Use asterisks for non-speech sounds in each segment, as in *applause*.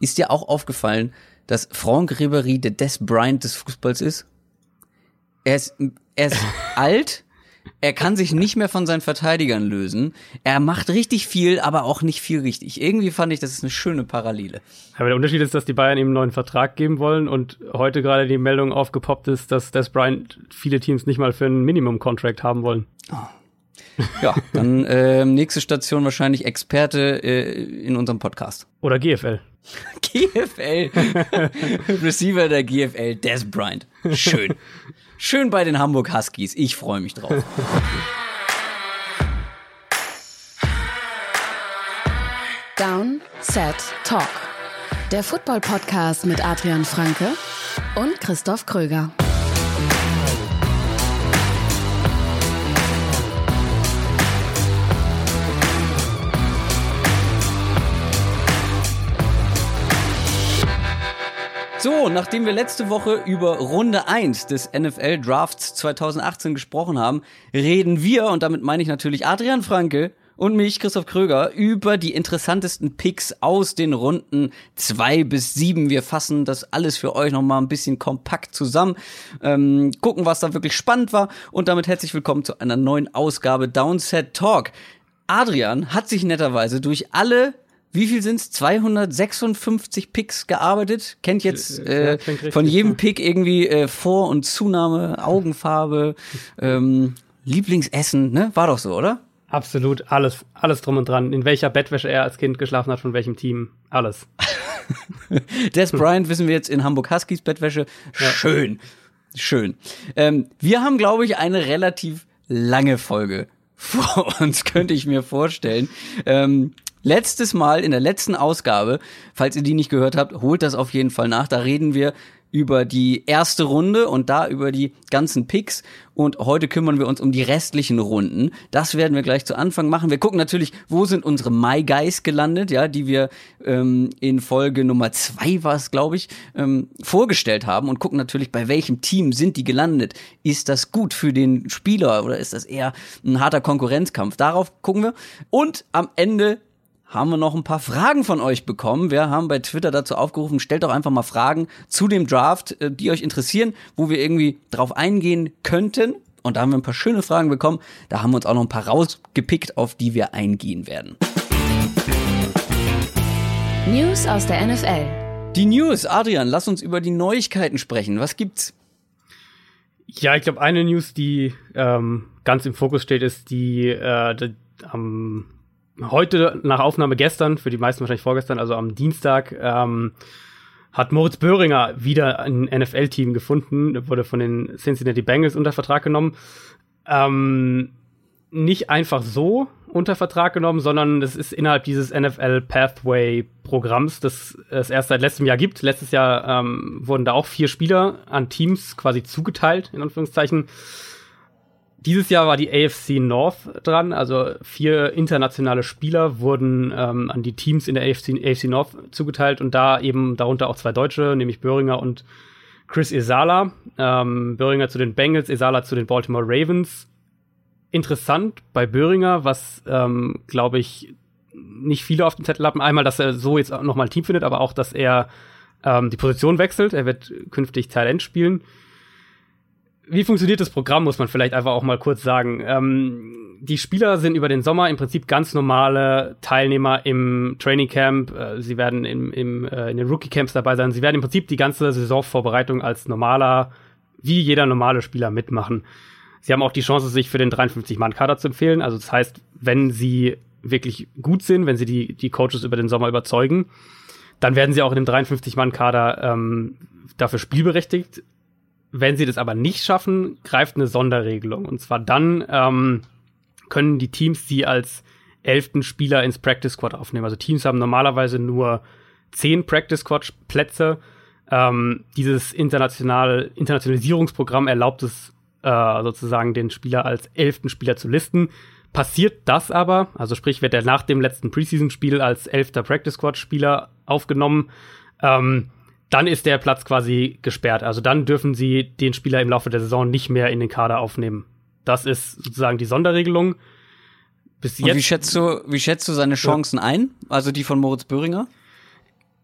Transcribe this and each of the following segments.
ist dir auch aufgefallen, dass Franck Ribéry der Des Bryant des Fußballs ist? Er ist, er ist *laughs* alt, er kann sich nicht mehr von seinen Verteidigern lösen. Er macht richtig viel, aber auch nicht viel richtig. Irgendwie fand ich, das ist eine schöne Parallele. Aber der Unterschied ist, dass die Bayern ihm einen neuen Vertrag geben wollen und heute gerade die Meldung aufgepoppt ist, dass Des Bryant viele Teams nicht mal für einen Minimum-Contract haben wollen. Oh. Ja, dann *laughs* äh, nächste Station wahrscheinlich Experte äh, in unserem Podcast. Oder GFL. *laughs* GFL. *laughs* Receiver der GFL, Des Bryant. Schön. Schön bei den Hamburg Huskies. Ich freue mich drauf. Down, Set, Talk. Der Football-Podcast mit Adrian Franke und Christoph Kröger. So, nachdem wir letzte Woche über Runde 1 des NFL Drafts 2018 gesprochen haben, reden wir, und damit meine ich natürlich Adrian Franke und mich, Christoph Kröger, über die interessantesten Picks aus den Runden 2 bis 7. Wir fassen das alles für euch nochmal ein bisschen kompakt zusammen, ähm, gucken, was da wirklich spannend war und damit herzlich willkommen zu einer neuen Ausgabe Downset Talk. Adrian hat sich netterweise durch alle wie viel sind's? 256 Picks gearbeitet. Kennt jetzt äh, von jedem Pick irgendwie äh, Vor- und Zunahme, Augenfarbe, *laughs* ähm, Lieblingsessen, ne? War doch so, oder? Absolut, alles, alles drum und dran. In welcher Bettwäsche er als Kind geschlafen hat, von welchem Team, alles. *laughs* Des Bryant wissen wir jetzt in Hamburg Huskies Bettwäsche. Schön, schön. Ähm, wir haben, glaube ich, eine relativ lange Folge *laughs* vor uns, könnte ich mir vorstellen. Ähm, letztes Mal in der letzten Ausgabe, falls ihr die nicht gehört habt, holt das auf jeden Fall nach. Da reden wir über die erste Runde und da über die ganzen Picks. Und heute kümmern wir uns um die restlichen Runden. Das werden wir gleich zu Anfang machen. Wir gucken natürlich, wo sind unsere My Guys gelandet, ja, die wir ähm, in Folge Nummer zwei war es, glaube ich, ähm, vorgestellt haben und gucken natürlich, bei welchem Team sind die gelandet. Ist das gut für den Spieler oder ist das eher ein harter Konkurrenzkampf? Darauf gucken wir. Und am Ende haben wir noch ein paar Fragen von euch bekommen. Wir haben bei Twitter dazu aufgerufen, stellt doch einfach mal Fragen zu dem Draft, äh, die euch interessieren, wo wir irgendwie drauf eingehen könnten. Und da haben wir ein paar schöne Fragen bekommen. Da haben wir uns auch noch ein paar rausgepickt, auf die wir eingehen werden. News aus der NFL. Die News, Adrian, lass uns über die Neuigkeiten sprechen. Was gibt's? Ja, ich glaube, eine News, die ähm, ganz im Fokus steht, ist die, äh, die am heute nach Aufnahme gestern, für die meisten wahrscheinlich vorgestern, also am Dienstag, ähm, hat Moritz Böhringer wieder ein NFL-Team gefunden, wurde von den Cincinnati Bengals unter Vertrag genommen. Ähm, nicht einfach so unter Vertrag genommen, sondern es ist innerhalb dieses NFL Pathway Programms, das es erst seit letztem Jahr gibt. Letztes Jahr ähm, wurden da auch vier Spieler an Teams quasi zugeteilt, in Anführungszeichen. Dieses Jahr war die AFC North dran, also vier internationale Spieler wurden ähm, an die Teams in der AFC, AFC North zugeteilt und da eben darunter auch zwei Deutsche, nämlich Böhringer und Chris Esala. Ähm, Böhringer zu den Bengals, Esala zu den Baltimore Ravens. Interessant bei Böhringer, was ähm, glaube ich nicht viele auf dem Zettel haben. Einmal, dass er so jetzt nochmal ein Team findet, aber auch, dass er ähm, die Position wechselt. Er wird künftig Talent spielen wie funktioniert das Programm, muss man vielleicht einfach auch mal kurz sagen. Ähm, die Spieler sind über den Sommer im Prinzip ganz normale Teilnehmer im Training Camp. Äh, sie werden im, im, äh, in den Rookie Camps dabei sein. Sie werden im Prinzip die ganze Saisonvorbereitung als normaler, wie jeder normale Spieler mitmachen. Sie haben auch die Chance, sich für den 53-Mann-Kader zu empfehlen. Also das heißt, wenn sie wirklich gut sind, wenn sie die, die Coaches über den Sommer überzeugen, dann werden sie auch in dem 53-Mann-Kader ähm, dafür spielberechtigt wenn sie das aber nicht schaffen, greift eine Sonderregelung. Und zwar dann ähm, können die Teams sie als elften Spieler ins Practice Squad aufnehmen. Also Teams haben normalerweise nur zehn Practice Squad Plätze. Ähm, dieses international Internationalisierungsprogramm erlaubt es äh, sozusagen den Spieler als elften Spieler zu listen. Passiert das aber, also sprich wird er nach dem letzten Preseason-Spiel als elfter Practice Squad Spieler aufgenommen, ähm, dann ist der Platz quasi gesperrt. Also dann dürfen sie den Spieler im Laufe der Saison nicht mehr in den Kader aufnehmen. Das ist sozusagen die Sonderregelung. Bis jetzt. Und wie schätzt du, wie schätzt du seine Chancen ja. ein? Also die von Moritz Böhringer?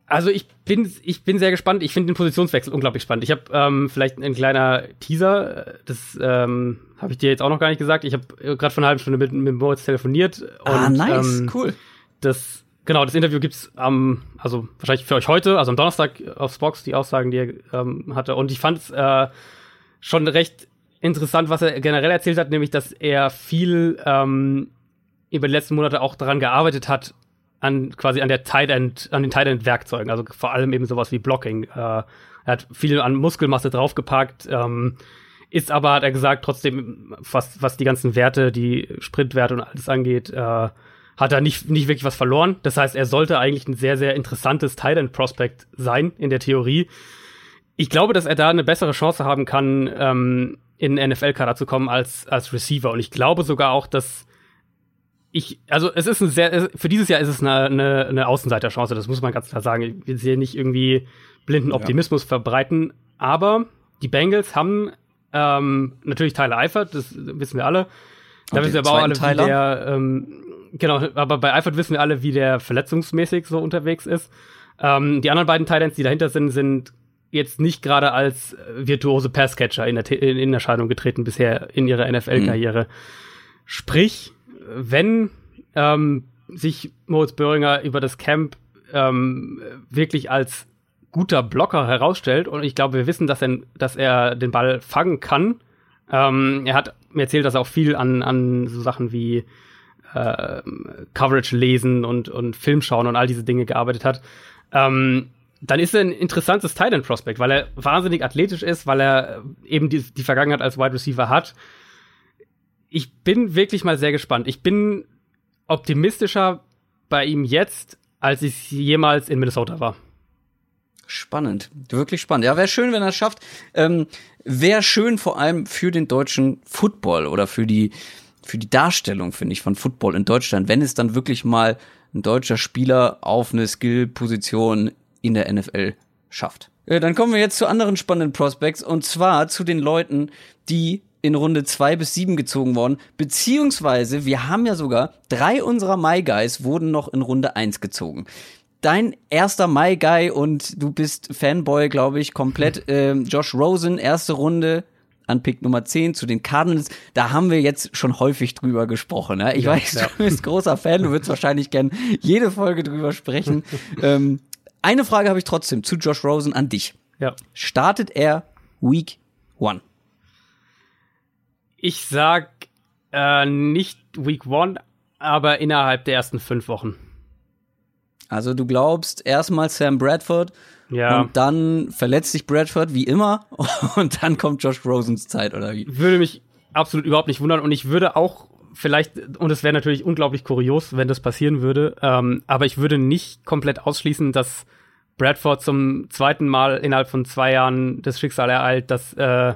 Also ich bin, ich bin sehr gespannt. Ich finde den Positionswechsel unglaublich spannend. Ich habe ähm, vielleicht ein kleiner Teaser, das ähm, habe ich dir jetzt auch noch gar nicht gesagt. Ich habe gerade vor einer halben Stunde mit, mit Moritz telefoniert. ah, und, nice, ähm, cool. Das, genau, das Interview gibt's am, also wahrscheinlich für euch heute, also am Donnerstag auf Spox, die Aussagen, die er ähm, hatte. Und ich fand es äh, schon recht interessant, was er generell erzählt hat, nämlich, dass er viel ähm, über die letzten Monate auch daran gearbeitet hat, an quasi an der Tight End, an den Tight End Werkzeugen, also vor allem eben sowas wie Blocking. Äh, er hat viel an Muskelmasse draufgepackt, ähm, ist aber, hat er gesagt, trotzdem, was, was die ganzen Werte, die Sprintwerte und alles angeht, äh, hat er nicht, nicht wirklich was verloren. Das heißt, er sollte eigentlich ein sehr, sehr interessantes End Prospect sein in der Theorie. Ich glaube, dass er da eine bessere Chance haben kann, ähm, in NFL-Kader zu kommen als, als Receiver. Und ich glaube sogar auch, dass ich, also es ist ein sehr, für dieses Jahr ist es eine, eine, eine Außenseiterchance, das muss man ganz klar sagen. Ich will hier nicht irgendwie blinden Optimismus ja. verbreiten, aber die Bengals haben ähm, natürlich Tyler Eifert, das wissen wir alle. Da wissen wir aber auch alle, wie der, ähm, genau, aber bei Eifert wissen wir alle, wie der verletzungsmäßig so unterwegs ist. Ähm, die anderen beiden Titans, die dahinter sind, sind jetzt nicht gerade als virtuose Passcatcher in, der, in Erscheinung getreten bisher in ihrer NFL-Karriere. Mhm. Sprich, wenn ähm, sich Moritz Böhringer über das Camp ähm, wirklich als guter Blocker herausstellt und ich glaube, wir wissen, dass er, dass er den Ball fangen kann. Ähm, er hat mir erzählt, dass er auch viel an, an so Sachen wie äh, Coverage lesen und, und Film schauen und all diese Dinge gearbeitet hat. Ähm, dann ist er ein interessantes End Prospect, weil er wahnsinnig athletisch ist, weil er eben die, die Vergangenheit als Wide Receiver hat ich bin wirklich mal sehr gespannt. Ich bin optimistischer bei ihm jetzt, als ich jemals in Minnesota war. Spannend, wirklich spannend. Ja, wäre schön, wenn er es schafft. Ähm, wäre schön vor allem für den deutschen Football oder für die für die Darstellung, finde ich, von Football in Deutschland, wenn es dann wirklich mal ein deutscher Spieler auf eine Skill-Position in der NFL schafft. Äh, dann kommen wir jetzt zu anderen spannenden Prospects und zwar zu den Leuten, die in Runde zwei bis sieben gezogen worden, beziehungsweise wir haben ja sogar drei unserer My Guys wurden noch in Runde eins gezogen. Dein erster My Guy und du bist Fanboy, glaube ich, komplett. *laughs* Äh, Josh Rosen, erste Runde, an Pick Nummer 10 zu den Cardinals. Da haben wir jetzt schon häufig drüber gesprochen. Ne? Ich ja, weiß, ja. du bist großer Fan, du würdest wahrscheinlich gern jede Folge drüber sprechen. *laughs* ähm, eine Frage habe ich trotzdem zu Josh Rosen an dich. Ja. Startet er Week 1? Ich sag äh, nicht Week One, aber innerhalb der ersten fünf Wochen. Also du glaubst erstmal Sam Bradford ja. und dann verletzt sich Bradford wie immer *laughs* und dann kommt Josh Rosens Zeit oder wie? Würde mich absolut überhaupt nicht wundern und ich würde auch vielleicht, und es wäre natürlich unglaublich kurios, wenn das passieren würde, ähm, aber ich würde nicht komplett ausschließen, dass Bradford zum zweiten Mal innerhalb von zwei Jahren das Schicksal ereilt, dass äh,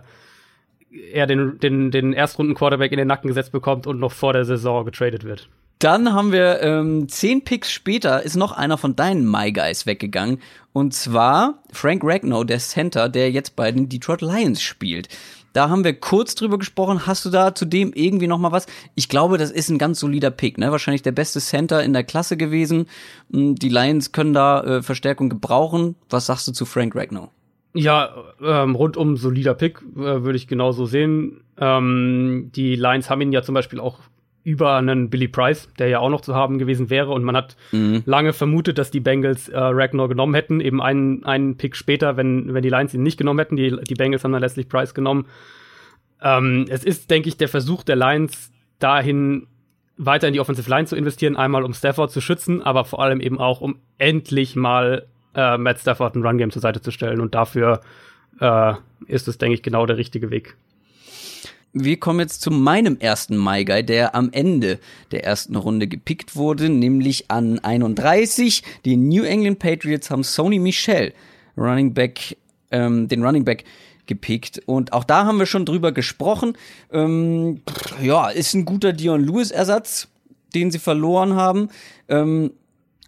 er den, den, den Erstrunden-Quarterback in den Nacken gesetzt bekommt und noch vor der Saison getradet wird. Dann haben wir ähm, zehn Picks später ist noch einer von deinen My Guys weggegangen. Und zwar Frank Ragnow, der Center, der jetzt bei den Detroit Lions spielt. Da haben wir kurz drüber gesprochen. Hast du da zudem irgendwie noch mal was? Ich glaube, das ist ein ganz solider Pick, ne? Wahrscheinlich der beste Center in der Klasse gewesen. Hm, die Lions können da äh, Verstärkung gebrauchen. Was sagst du zu Frank Ragnow? Ja, ähm, rundum solider Pick, äh, würde ich genauso sehen. Ähm, die Lions haben ihn ja zum Beispiel auch über einen Billy Price, der ja auch noch zu haben gewesen wäre. Und man hat mhm. lange vermutet, dass die Bengals äh, Ragnar genommen hätten, eben einen, einen Pick später, wenn, wenn die Lions ihn nicht genommen hätten. Die, die Bengals haben dann letztlich Price genommen. Ähm, es ist, denke ich, der Versuch der Lions, dahin weiter in die Offensive Line zu investieren, einmal um Stafford zu schützen, aber vor allem eben auch, um endlich mal äh, Matt Stafford ein Run-Game zur Seite zu stellen. Und dafür äh, ist es, denke ich, genau der richtige Weg. Wir kommen jetzt zu meinem ersten My Guy, der am Ende der ersten Runde gepickt wurde, nämlich an 31. Die New England Patriots haben Sony Michel, Running Back, ähm, den Running Back gepickt. Und auch da haben wir schon drüber gesprochen. Ähm, ja, ist ein guter Dion Lewis-Ersatz, den sie verloren haben. Ähm,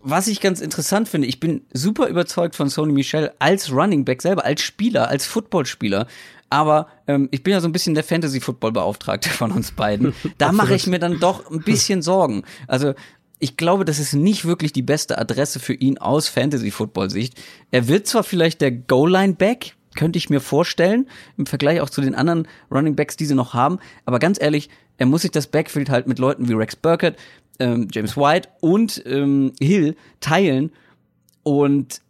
was ich ganz interessant finde, ich bin super überzeugt von Sony Michel als Running Back selber, als Spieler, als Footballspieler. Aber ähm, ich bin ja so ein bisschen der Fantasy-Football-Beauftragte von uns beiden. *laughs* Da mache ich mir dann doch ein bisschen Sorgen. Also ich glaube, das ist nicht wirklich die beste Adresse für ihn aus Fantasy-Football-Sicht. Er wird zwar vielleicht der Goal-Line-Back, könnte ich mir vorstellen, im Vergleich auch zu den anderen Running Backs, die sie noch haben. Aber ganz ehrlich, er muss sich das Backfield halt mit Leuten wie Rex Burkett, ähm, James White und ähm, Hill teilen. Und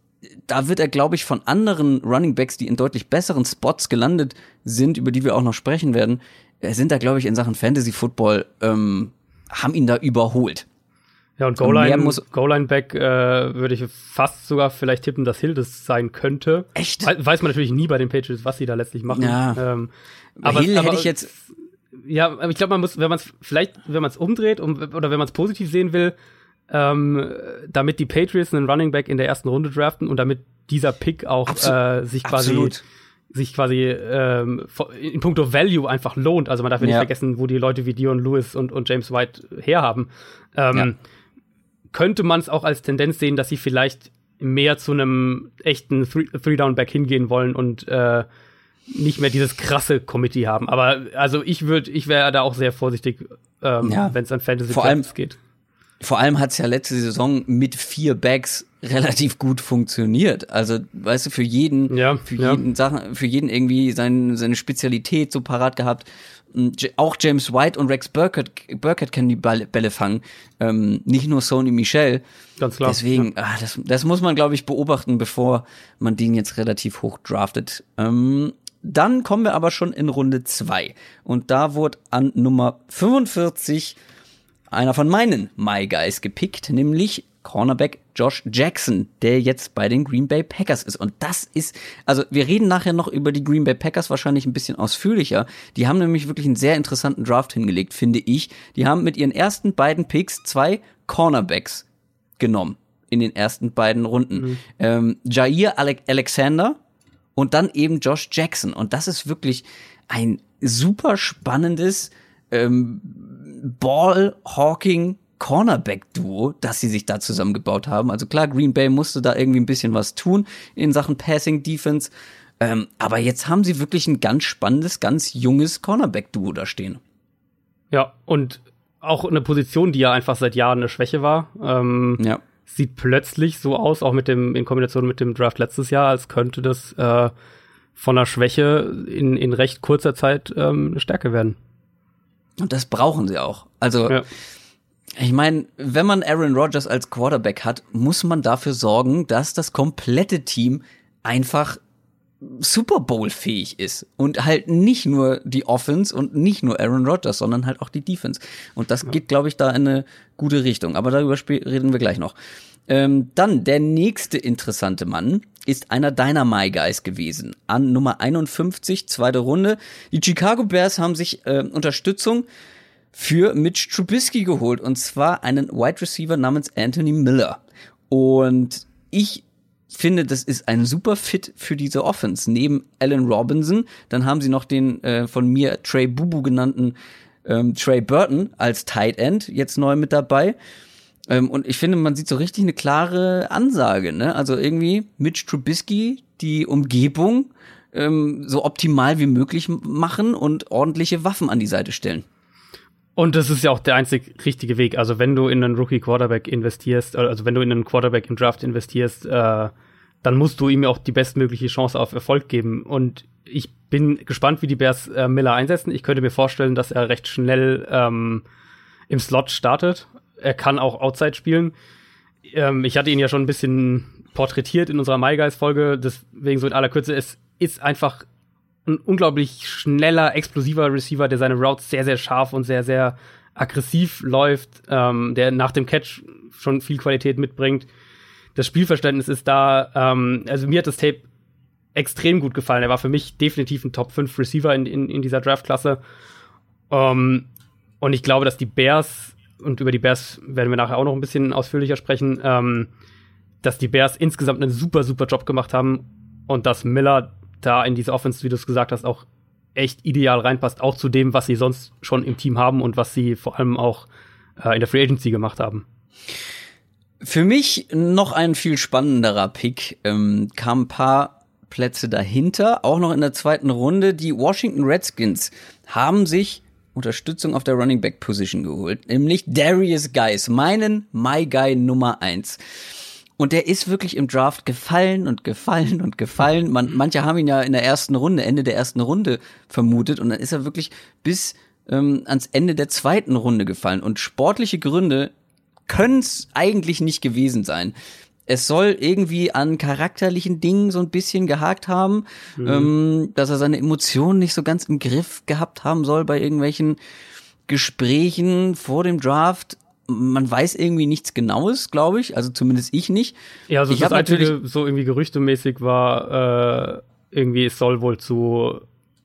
da wird er, glaube ich, von anderen Running Backs, die in deutlich besseren Spots gelandet sind, über die wir auch noch sprechen werden, äh, sind da, glaube ich, in Sachen Fantasy Football, ähm, haben ihn da überholt. Ja, und Goal-Line-Back Goal äh, würde ich fast sogar vielleicht tippen, dass Hill das sein könnte. Echt? We weiß man natürlich nie bei den Patriots, was sie da letztlich machen. Ja. Ähm, aber Hill hätte ich jetzt. Ja, aber ich glaube, man muss, wenn man es vielleicht, wenn man es umdreht um, oder wenn man es positiv sehen will, ähm, damit die Patriots einen Running Back in der ersten Runde draften und damit dieser Pick auch äh, sich quasi Absolut. sich quasi ähm, in puncto Value einfach lohnt. Also man darf ja nicht vergessen, wo die Leute wie Dion Lewis und, und James White herhaben. Ähm, ja. Könnte man es auch als Tendenz sehen, dass sie vielleicht mehr zu einem echten Three-Down-Back hingehen wollen und äh, nicht mehr dieses krasse Committee haben. Aber also ich würde, ich wäre da auch sehr vorsichtig, ähm, ja. wenn es an Fantasy Vor allem geht. Vor allem hat's ja letzte Saison mit vier Bags relativ gut funktioniert. Also, weißt du, für jeden, ja, für ja. jeden Sachen, für jeden irgendwie sein, seine Spezialität so parat gehabt. Auch James White und Rex Burkett, Burkett können die Bälle fangen, ähm, nicht nur Sony Michel. Ganz klar. Deswegen, ja. ach, das, das muss man, glaube ich, beobachten, bevor man den jetzt relativ hoch draftet. Ähm, dann kommen wir aber schon in Runde zwei Und da wurde an Nummer 45 einer von meinen My Guys gepickt, nämlich Cornerback Josh Jackson, der jetzt bei den Green Bay Packers ist. Und das ist, also wir reden nachher noch über die Green Bay Packers wahrscheinlich ein bisschen ausführlicher. Die haben nämlich wirklich einen sehr interessanten Draft hingelegt, finde ich. Die haben mit ihren ersten beiden Picks zwei Cornerbacks genommen in den ersten beiden Runden. Mhm. Ähm, Jair Ale Alexander und dann eben Josh Jackson. Und das ist wirklich ein super spannendes ähm, Ball-Hawking Cornerback-Duo, das sie sich da zusammengebaut haben. Also klar, Green Bay musste da irgendwie ein bisschen was tun in Sachen Passing Defense. Ähm, aber jetzt haben sie wirklich ein ganz spannendes, ganz junges Cornerback-Duo da stehen. Ja, und auch eine Position, die ja einfach seit Jahren eine Schwäche war. Ähm, ja. Sieht plötzlich so aus, auch mit dem, in Kombination mit dem Draft letztes Jahr, als könnte das äh, von einer Schwäche in, in recht kurzer Zeit ähm, eine Stärke werden. Und das brauchen sie auch. Also, ja. ich meine, wenn man Aaron Rodgers als Quarterback hat, muss man dafür sorgen, dass das komplette Team einfach Super Bowl fähig ist und halt nicht nur die Offense und nicht nur Aaron Rodgers, sondern halt auch die Defense. Und das geht, glaube ich, da in eine gute Richtung. Aber darüber reden wir gleich noch. Ähm, dann der nächste interessante Mann ist einer deiner My Guys gewesen. An Nummer 51, zweite Runde. Die Chicago Bears haben sich äh, Unterstützung für Mitch Trubisky geholt. Und zwar einen Wide Receiver namens Anthony Miller. Und ich finde, das ist ein super Fit für diese Offense. Neben Allen Robinson, dann haben sie noch den äh, von mir Trey Bubu genannten ähm, Trey Burton als Tight End jetzt neu mit dabei. Ähm, und ich finde, man sieht so richtig eine klare Ansage, ne? Also irgendwie Mitch Trubisky, die Umgebung ähm, so optimal wie möglich machen und ordentliche Waffen an die Seite stellen. Und das ist ja auch der einzig richtige Weg. Also wenn du in einen Rookie Quarterback investierst, äh, also wenn du in einen Quarterback im Draft investierst, äh, dann musst du ihm auch die bestmögliche Chance auf Erfolg geben. Und ich bin gespannt, wie die Bears äh, Miller einsetzen. Ich könnte mir vorstellen, dass er recht schnell ähm, im Slot startet er kann auch Outside spielen. Ähm, ich hatte ihn ja schon ein bisschen porträtiert in unserer My Guys Folge, deswegen so in aller Kürze, es ist einfach ein unglaublich schneller, explosiver Receiver, der seine Routes sehr, sehr scharf und sehr, sehr aggressiv läuft, ähm, der nach dem Catch schon viel Qualität mitbringt. Das Spielverständnis ist da. Ähm, also mir hat das Tape extrem gut gefallen. Er war für mich definitiv ein Top 5 Receiver in, in, in dieser Draftklasse. Ähm, und ich glaube, dass die Bears und über die Bears werden wir nachher auch noch ein bisschen ausführlicher sprechen, ähm, dass die Bears insgesamt einen super, super Job gemacht haben und dass Miller da in diese Offense, wie du es gesagt hast, auch echt ideal reinpasst, auch zu dem, was sie sonst schon im Team haben und was sie vor allem auch äh, in der Free Agency gemacht haben. Für mich noch ein viel spannenderer Pick. Ähm, kam ein paar Plätze dahinter, auch noch in der zweiten Runde. Die Washington Redskins haben sich Unterstützung auf der Running Back Position geholt, nämlich Darius Guys, meinen My Guy Nummer eins. Und der ist wirklich im Draft gefallen und gefallen und gefallen. Man, manche haben ihn ja in der ersten Runde, Ende der ersten Runde vermutet. Und dann ist er wirklich bis ähm, ans Ende der zweiten Runde gefallen. Und sportliche Gründe können es eigentlich nicht gewesen sein. Es soll irgendwie an charakterlichen Dingen so ein bisschen gehakt haben, mhm. ähm, dass er seine Emotionen nicht so ganz im Griff gehabt haben soll bei irgendwelchen Gesprächen vor dem Draft man weiß irgendwie nichts Genaues, glaube ich. Also zumindest ich nicht. Ja, also ich das einzige so irgendwie gerüchtemäßig war äh, irgendwie es soll wohl zu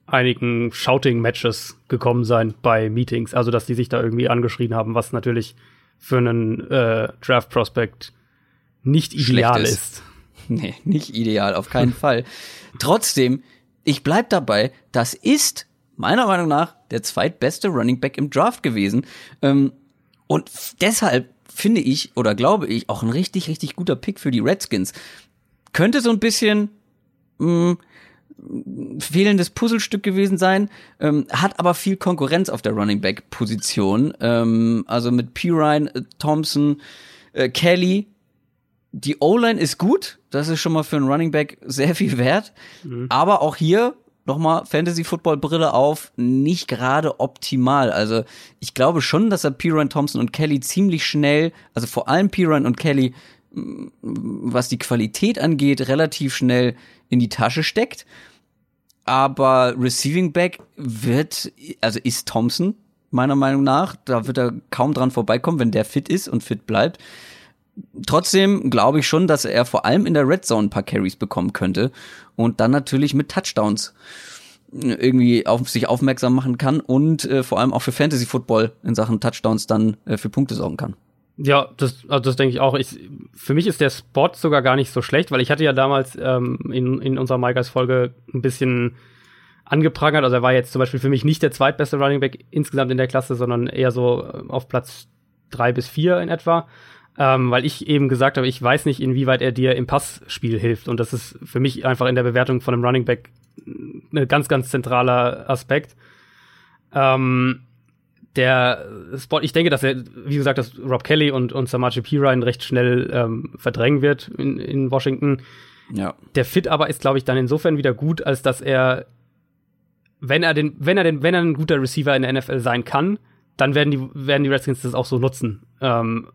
einigen Shouting-Matches gekommen sein bei Meetings. Also dass die sich da irgendwie angeschrien haben, was natürlich für einen äh, Draft-Prospect nicht ideal ist. ist. *laughs* Nee, nicht ideal, auf keinen *laughs* Fall. Trotzdem, ich bleib dabei, das ist meiner Meinung nach der zweitbeste Running Back im Draft gewesen. Ähm, und deshalb finde ich oder glaube ich auch ein richtig, richtig guter Pick für die Redskins. Könnte so ein bisschen mh, mm, fehlendes Puzzlestück gewesen sein, ähm, hat aber viel Konkurrenz auf der Running Back Position. Ähm, also mit Pirine, äh, Thompson, äh, Kelly. Die O-Line ist gut, das ist schon mal für einen Running Back sehr viel wert. Mhm. Aber auch hier nochmal Fantasy-Football-Brille auf, nicht gerade optimal. Also ich glaube schon, dass er Piran Thompson und Kelly ziemlich schnell, also vor allem Piran und Kelly, mm, was die Qualität angeht, relativ schnell in die Tasche steckt. Aber Receiving Back wird, also ist Thompson, meiner Meinung nach. Da wird er kaum dran vorbeikommen, wenn der fit ist und fit bleibt. Trotzdem glaube ich schon, dass er vor allem in der Red Zone ein paar Carries bekommen könnte und dann natürlich mit Touchdowns irgendwie auf sich aufmerksam machen kann und äh, vor allem auch für Fantasy Football in Sachen Touchdowns dann äh, für Punkte sorgen kann. Ja, das, also das denke ich auch. Ich, für mich ist der Spot sogar gar nicht so schlecht, weil ich hatte ja damals ähm, in, in unserer MyGuys-Folge ein bisschen angeprangert. Also er war jetzt zum Beispiel für mich nicht der zweitbeste Running Back insgesamt in der Klasse, sondern eher so äh, auf Platz drei bis vier in etwa ähm, weil ich eben gesagt habe, ich weiß nicht, inwieweit er dir im Passspiel hilft. Und das ist für mich einfach in der Bewertung von einem Running Back ein ganz, ganz zentraler Aspekt. Ähm, der Spot, ich denke, dass er, wie gesagt, dass Rob Kelly und, und Samaje Pirine recht schnell ähm, verdrängen wird in, in Washington. Ja. Der Fit aber ist, glaube ich, dann insofern wieder gut, als dass er, wenn er den, wenn er den, wenn er ein guter Receiver in der NFL sein kann, dann werden die, werden die Redskins das auch so nutzen. Ähm,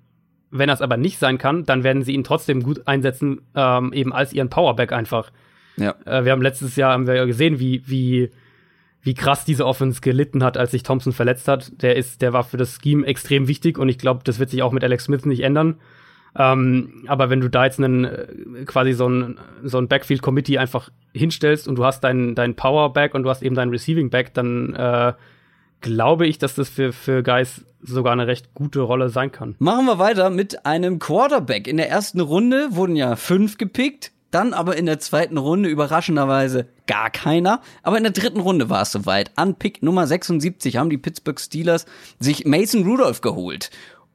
wenn das aber nicht sein kann, dann werden sie ihn trotzdem gut einsetzen, ähm, eben als ihren Powerback einfach. Ja. Äh, wir haben letztes Jahr haben wir gesehen, wie, wie, wie krass diese Offense gelitten hat, als sich Thompson verletzt hat. Der ist, der war für das Scheme extrem wichtig und ich glaube, das wird sich auch mit Alex Smith nicht ändern. Ähm, aber wenn du da jetzt einen, äh, quasi so ein, so ein Backfield-Committee einfach hinstellst und du hast deinen dein Powerback und du hast eben deinen Receiving Back, dann äh, glaube ich, dass das für, für Guys sogar eine recht gute Rolle sein kann. Machen wir weiter mit einem Quarterback. In der ersten Runde wurden ja fünf gepickt. Dann aber in der zweiten Runde überraschenderweise gar keiner. Aber in der dritten Runde war es soweit. An Pick Nummer 76 haben die Pittsburgh Steelers sich Mason Rudolph geholt.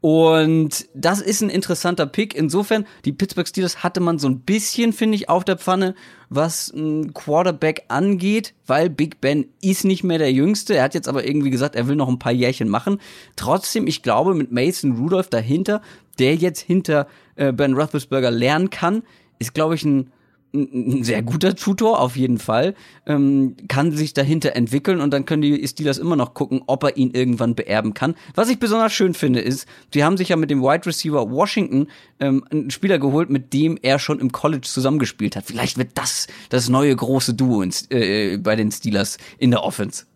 Und das ist ein interessanter Pick. Insofern, die Pittsburgh Steelers hatte man so ein bisschen, finde ich, auf der Pfanne, was ein Quarterback angeht, weil Big Ben ist nicht mehr der Jüngste. Er hat jetzt aber irgendwie gesagt, er will noch ein paar Jährchen machen. Trotzdem, ich glaube, mit Mason Rudolph dahinter, der jetzt hinter äh, Ben Roethlisberger lernen kann, ist, glaube ich, ein ein sehr guter Tutor auf jeden Fall, ähm, kann sich dahinter entwickeln und dann können die Steelers immer noch gucken, ob er ihn irgendwann beerben kann. Was ich besonders schön finde, ist, sie haben sich ja mit dem Wide Receiver Washington ähm, einen Spieler geholt, mit dem er schon im College zusammengespielt hat. Vielleicht wird das das neue große Duo ins, äh, bei den Steelers in der Offense.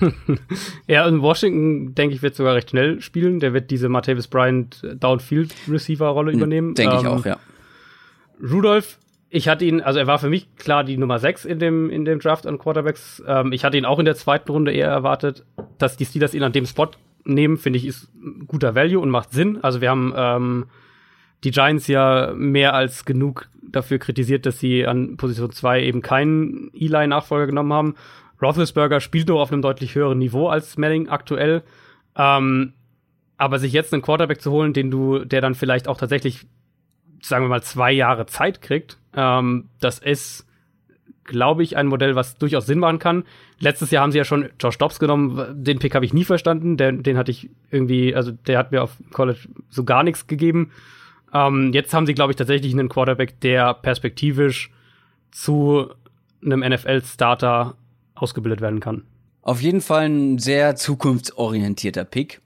*laughs* ja, in Washington, denke ich, wird sogar recht schnell spielen. Der wird diese Martavis Bryant Downfield Receiver Rolle hm, übernehmen. Denke ähm, ich auch, ja. Rudolph ich hatte ihn, also er war für mich klar die Nummer 6 in dem, in dem Draft an Quarterbacks. Ähm, ich hatte ihn auch in der zweiten Runde eher erwartet, dass die Steelers ihn an dem Spot nehmen, finde ich, ist guter Value und macht Sinn. Also wir haben ähm, die Giants ja mehr als genug dafür kritisiert, dass sie an Position 2 eben keinen Eli-Nachfolger genommen haben. Roethlisberger spielt doch auf einem deutlich höheren Niveau als Melling aktuell. Ähm, aber sich jetzt einen Quarterback zu holen, den du, der dann vielleicht auch tatsächlich sagen wir mal, zwei Jahre Zeit kriegt, ähm, das ist glaube ich, ein Modell, was durchaus Sinn machen kann. Letztes Jahr haben sie ja schon Josh Dobbs genommen. Den Pick habe ich nie verstanden. Den, den hatte ich irgendwie, also der hat mir auf College so gar nichts gegeben. Ähm, jetzt haben sie, glaube ich, tatsächlich einen Quarterback, der perspektivisch zu einem NFL-Starter ausgebildet werden kann. Auf jeden Fall ein sehr zukunftsorientierter Pick.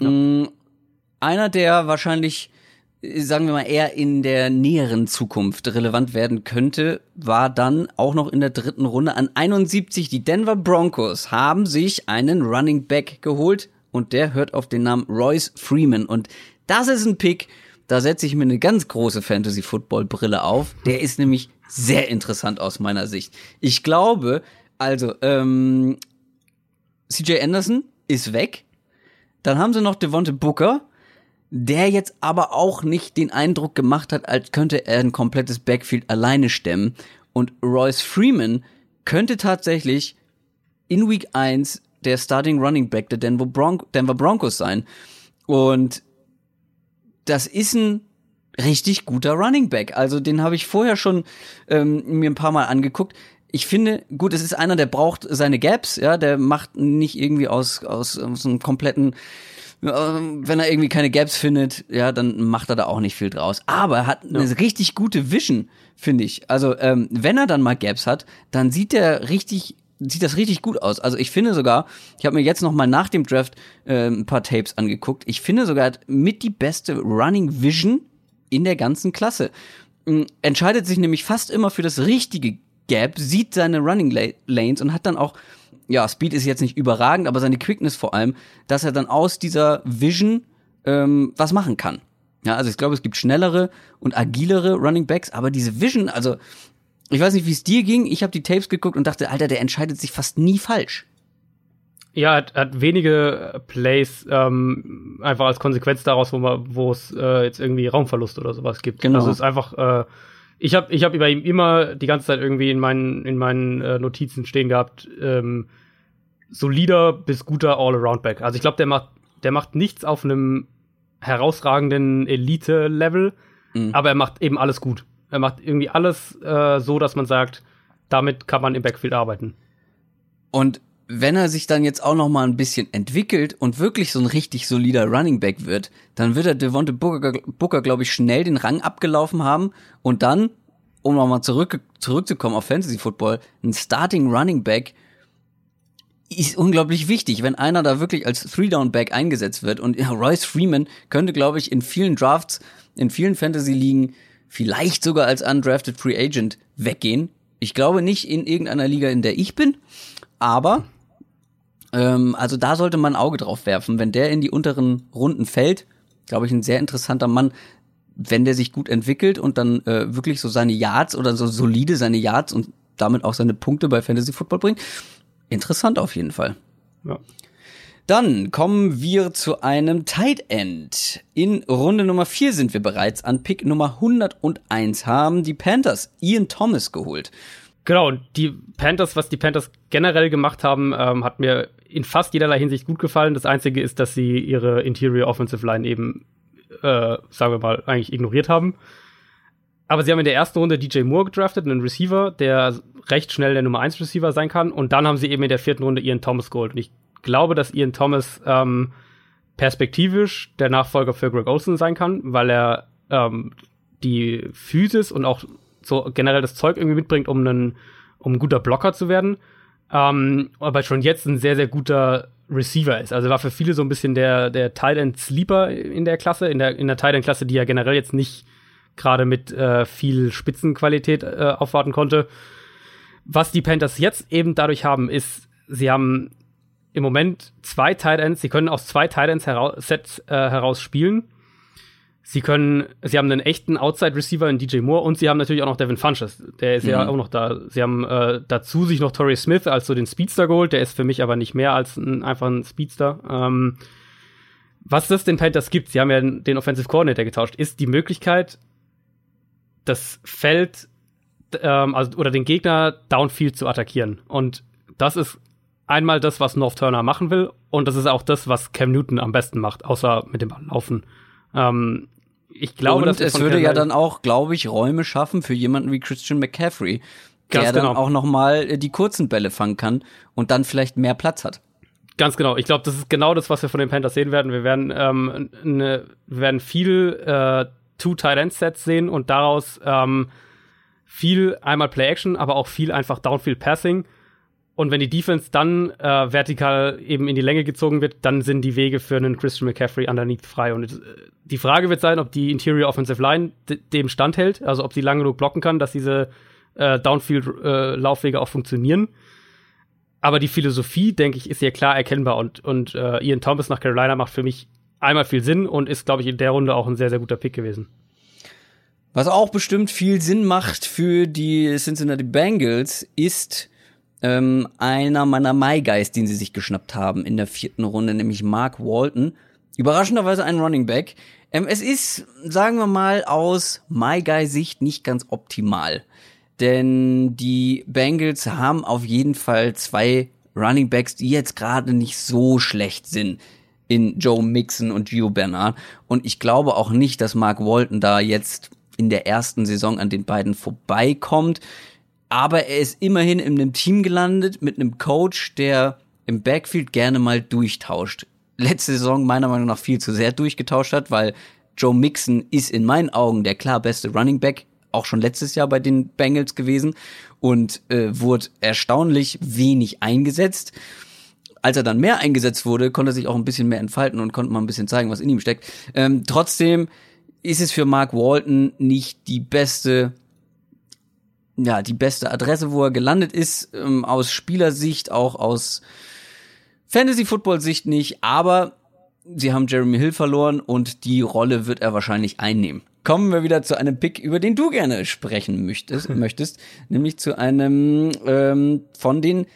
Ja. Mm, einer, der wahrscheinlich sagen wir mal, eher in der näheren Zukunft relevant werden könnte, war dann auch noch in der dritten Runde an 71. Die Denver Broncos haben sich einen Running Back geholt und der hört auf den Namen Royce Freeman. Und das ist ein Pick, da setze ich mir eine ganz große Fantasy-Football-Brille auf. Der ist nämlich sehr interessant aus meiner Sicht. Ich glaube, also, ähm, CJ Anderson ist weg. Dann haben sie noch Devonte Booker der jetzt aber auch nicht den Eindruck gemacht hat, als könnte er ein komplettes Backfield alleine stemmen. Und Royce Freeman könnte tatsächlich in Week 1 der Starting Running Back der Denver, Bron Denver Broncos sein. Und das ist ein richtig guter Running Back. Also den habe ich vorher schon ähm, mir ein paar Mal angeguckt. Ich finde, gut, es ist einer, der braucht seine Gaps, ja, der macht nicht irgendwie aus, aus, aus einem kompletten wenn er irgendwie keine Gaps findet, ja, dann macht er da auch nicht viel draus. Aber er hat eine ja. richtig gute Vision, finde ich. Also, ähm, wenn er dann mal Gaps hat, dann sieht er richtig sieht das richtig gut aus. Also ich finde sogar, ich habe mir jetzt noch mal nach dem Draft äh, ein paar Tapes angeguckt. Ich finde sogar er hat mit die beste Running Vision in der ganzen Klasse. Ähm, entscheidet sich nämlich fast immer für das richtige Gap, sieht seine Running Lanes und hat dann auch ja, Speed ist jetzt nicht überragend, aber seine Quickness vor allem, dass er dann aus dieser Vision ähm, was machen kann. Ja, also ich glaube, es gibt schnellere und agilere Running Backs, aber diese Vision, also ich weiß nicht, wie es dir ging. Ich habe die Tapes geguckt und dachte, Alter, der entscheidet sich fast nie falsch. Ja, hat, hat wenige Plays ähm, einfach als Konsequenz daraus, wo man, wo es äh, jetzt irgendwie Raumverlust oder sowas gibt. Genau. Also es ist einfach äh, ich habe ich hab bei ihm immer die ganze Zeit irgendwie in meinen, in meinen äh, Notizen stehen gehabt, ähm, solider bis guter All-Around-Back. Also ich glaube, der macht, der macht nichts auf einem herausragenden Elite-Level, mhm. aber er macht eben alles gut. Er macht irgendwie alles äh, so, dass man sagt, damit kann man im Backfield arbeiten. Und wenn er sich dann jetzt auch noch mal ein bisschen entwickelt und wirklich so ein richtig solider Running Back wird, dann wird er Devonte Booker, Booker glaube ich, schnell den Rang abgelaufen haben und dann, um nochmal zurück, zurückzukommen auf Fantasy Football, ein Starting Running Back ist unglaublich wichtig, wenn einer da wirklich als Three-Down-Back eingesetzt wird. Und ja, Royce Freeman könnte, glaube ich, in vielen Drafts, in vielen Fantasy-Ligen, vielleicht sogar als undrafted Free Agent weggehen. Ich glaube nicht in irgendeiner Liga, in der ich bin, aber ähm, also da sollte man ein Auge drauf werfen. Wenn der in die unteren Runden fällt, glaube ich, ein sehr interessanter Mann, wenn der sich gut entwickelt und dann äh, wirklich so seine Yards oder so solide seine Yards und damit auch seine Punkte bei Fantasy Football bringt. Interessant auf jeden Fall. Ja. Dann kommen wir zu einem Tight End. In Runde Nummer 4 sind wir bereits an Pick Nummer 101 haben die Panthers Ian Thomas geholt. Genau, und die Panthers, was die Panthers generell gemacht haben, ähm, hat mir in fast jederlei Hinsicht gut gefallen. Das Einzige ist, dass sie ihre Interior Offensive Line eben, äh, sagen wir mal, eigentlich ignoriert haben. Aber sie haben in der ersten Runde DJ Moore gedraftet, einen Receiver, der recht schnell der Nummer 1 Receiver sein kann. Und dann haben sie eben in der vierten Runde Ian Thomas geholt. Und ich glaube, dass Ian Thomas ähm, perspektivisch der Nachfolger für Greg Olson sein kann, weil er ähm, die Physis und auch so generell das Zeug irgendwie mitbringt, um ein um ein guter Blocker zu werden. Ähm, aber schon jetzt ein sehr, sehr guter Receiver ist. Also war für viele so ein bisschen der, der Tight End Sleeper in der Klasse, in der, in der Tight End Klasse, die ja generell jetzt nicht gerade mit äh, viel Spitzenqualität äh, aufwarten konnte. Was die Panthers jetzt eben dadurch haben, ist, sie haben im Moment zwei Tight Ends, sie können aus zwei Tight Ends heraus, Sets äh, heraus spielen. Sie können, sie haben einen echten Outside Receiver in DJ Moore und sie haben natürlich auch noch Devin Funches. Der ist mhm. ja auch noch da. Sie haben äh, dazu sich noch Torrey Smith als so den Speedster geholt. Der ist für mich aber nicht mehr als ein, einfach ein Speedster. Ähm, was das den Panthers gibt, sie haben ja den Offensive Coordinator getauscht, ist die Möglichkeit, das Feld ähm, also, oder den Gegner downfield zu attackieren. Und das ist einmal das, was North Turner machen will, und das ist auch das, was Cam Newton am besten macht, außer mit dem Ball laufen. Ähm, ich glaube, und es würde ja dann auch, glaube ich, Räume schaffen für jemanden wie Christian McCaffrey, der genau. dann auch noch mal die kurzen Bälle fangen kann und dann vielleicht mehr Platz hat. Ganz genau. Ich glaube, das ist genau das, was wir von den Panthers sehen werden. Wir werden, ähm, ne, werden viel äh, Two Tight End Sets sehen und daraus ähm, viel einmal Play Action, aber auch viel einfach Downfield Passing. Und wenn die Defense dann äh, vertikal eben in die Länge gezogen wird, dann sind die Wege für einen Christian McCaffrey underneath frei. Und äh, die Frage wird sein, ob die Interior Offensive Line dem standhält, also ob sie lang genug blocken kann, dass diese äh, Downfield-Laufwege äh, auch funktionieren. Aber die Philosophie, denke ich, ist hier klar erkennbar. Und, und äh, Ian Thomas nach Carolina macht für mich einmal viel Sinn und ist, glaube ich, in der Runde auch ein sehr, sehr guter Pick gewesen. Was auch bestimmt viel Sinn macht für die Cincinnati Bengals, ist ähm, einer meiner My Guys, den sie sich geschnappt haben in der vierten Runde, nämlich Mark Walton. Überraschenderweise ein Running Back. Ähm, es ist, sagen wir mal, aus My Guy Sicht nicht ganz optimal. Denn die Bengals haben auf jeden Fall zwei Running Backs, die jetzt gerade nicht so schlecht sind in Joe Mixon und Gio Bernard. Und ich glaube auch nicht, dass Mark Walton da jetzt in der ersten Saison an den beiden vorbeikommt. Aber er ist immerhin in einem Team gelandet mit einem Coach, der im Backfield gerne mal durchtauscht. Letzte Saison meiner Meinung nach viel zu sehr durchgetauscht hat, weil Joe Mixon ist in meinen Augen der klar beste Running Back, auch schon letztes Jahr bei den Bengals gewesen und äh, wurde erstaunlich wenig eingesetzt. Als er dann mehr eingesetzt wurde, konnte er sich auch ein bisschen mehr entfalten und konnte mal ein bisschen zeigen, was in ihm steckt. Ähm, trotzdem ist es für Mark Walton nicht die beste ja, die beste Adresse, wo er gelandet ist, ähm, aus Spielersicht, auch aus Fantasy-Football-Sicht nicht, aber sie haben Jeremy Hill verloren und die Rolle wird er wahrscheinlich einnehmen. Kommen wir wieder zu einem Pick, über den du gerne sprechen möchtest, *laughs* möchtest nämlich zu einem ähm, von den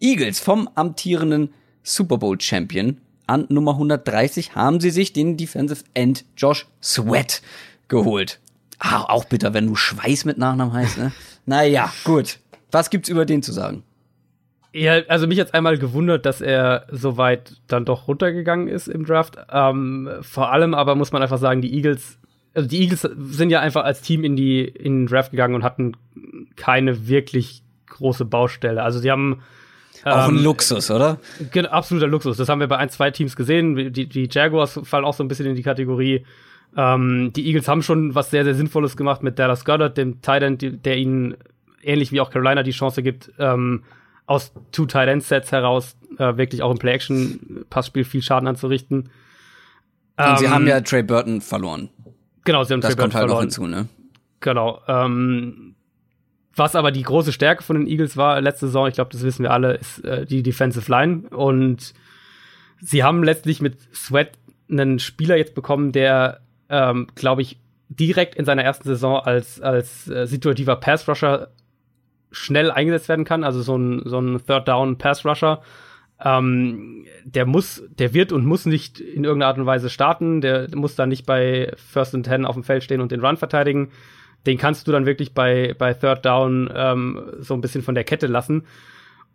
Eagles, vom amtierenden Super Bowl Champion. An Nummer 130 haben sie sich den Defensive End Josh Sweat geholt. Ah, auch bitter, wenn du Schweiß mit Nachnamen heißt, ne? *laughs* naja, gut. Was gibt's über den zu sagen? Ja, also mich jetzt einmal gewundert, dass er so weit dann doch runtergegangen ist im Draft. Ähm, vor allem aber muss man einfach sagen, die Eagles, also die Eagles sind ja einfach als Team in die in den Draft gegangen und hatten keine wirklich große Baustelle. Also sie haben auch ein ähm, Luxus, oder? Absoluter Luxus. Das haben wir bei ein, zwei Teams gesehen. Die, die Jaguars fallen auch so ein bisschen in die Kategorie. Ähm, die Eagles haben schon was sehr, sehr Sinnvolles gemacht mit Dallas Goddard, dem Tight End, der ihnen ähnlich wie auch Carolina die Chance gibt, ähm, aus Two Tight End Sets heraus äh, wirklich auch im Play-Action-Passspiel viel Schaden anzurichten. Und ähm, sie haben ja Trey Burton verloren. Genau, sie haben das Trey kommt Burton halt verloren. noch hinzu, ne? Genau. Ähm, was aber die große Stärke von den Eagles war letzte Saison, ich glaube, das wissen wir alle, ist äh, die Defensive Line. Und sie haben letztlich mit Sweat einen Spieler jetzt bekommen, der ähm, glaube ich, direkt in seiner ersten Saison als, als äh, situativer Pass-Rusher schnell eingesetzt werden kann, also so ein, so ein Third-Down-Pass-Rusher. Ähm, der muss, der wird und muss nicht in irgendeiner Art und Weise starten, der muss dann nicht bei First and Ten auf dem Feld stehen und den Run verteidigen. Den kannst du dann wirklich bei, bei Third Down ähm, so ein bisschen von der Kette lassen.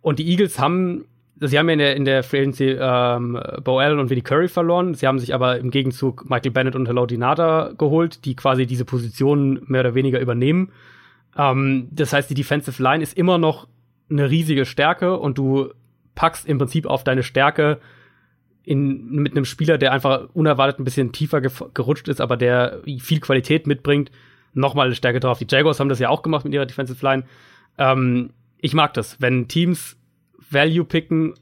Und die Eagles haben sie haben ja in der, in der Free Agency ähm, Bo Allen und Vinnie Curry verloren. Sie haben sich aber im Gegenzug Michael Bennett und Hello Dinata geholt, die quasi diese Position mehr oder weniger übernehmen. Ähm, das heißt, die Defensive Line ist immer noch eine riesige Stärke und du packst im Prinzip auf deine Stärke in, mit einem Spieler, der einfach unerwartet ein bisschen tiefer gerutscht ist, aber der viel Qualität mitbringt, nochmal eine Stärke drauf. Die Jaguars haben das ja auch gemacht mit ihrer Defensive Line. Ähm, ich mag das, wenn Teams Value picken,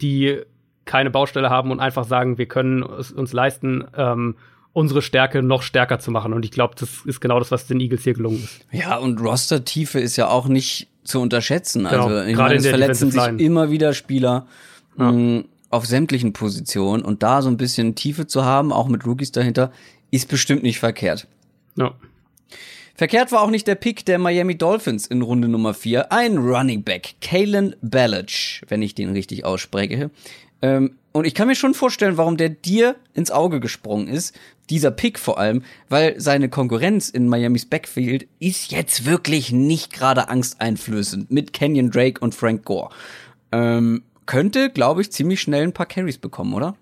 die keine Baustelle haben und einfach sagen, wir können es uns leisten, ähm, unsere Stärke noch stärker zu machen. Und ich glaube, das ist genau das, was den Eagles hier gelungen ist. Ja, und Roster-Tiefe ist ja auch nicht zu unterschätzen. Genau, also ich meine, es verletzen sich immer wieder Spieler ja. mh, auf sämtlichen Positionen und da so ein bisschen Tiefe zu haben, auch mit Rookies dahinter, ist bestimmt nicht verkehrt. Ja. Verkehrt war auch nicht der Pick der Miami Dolphins in Runde Nummer 4. Ein Running Back, Kalen Ballage, wenn ich den richtig ausspreche. Ähm, und ich kann mir schon vorstellen, warum der dir ins Auge gesprungen ist. Dieser Pick vor allem, weil seine Konkurrenz in Miamis Backfield ist jetzt wirklich nicht gerade angsteinflößend mit Kenyon Drake und Frank Gore. Ähm, könnte, glaube ich, ziemlich schnell ein paar Carries bekommen, oder?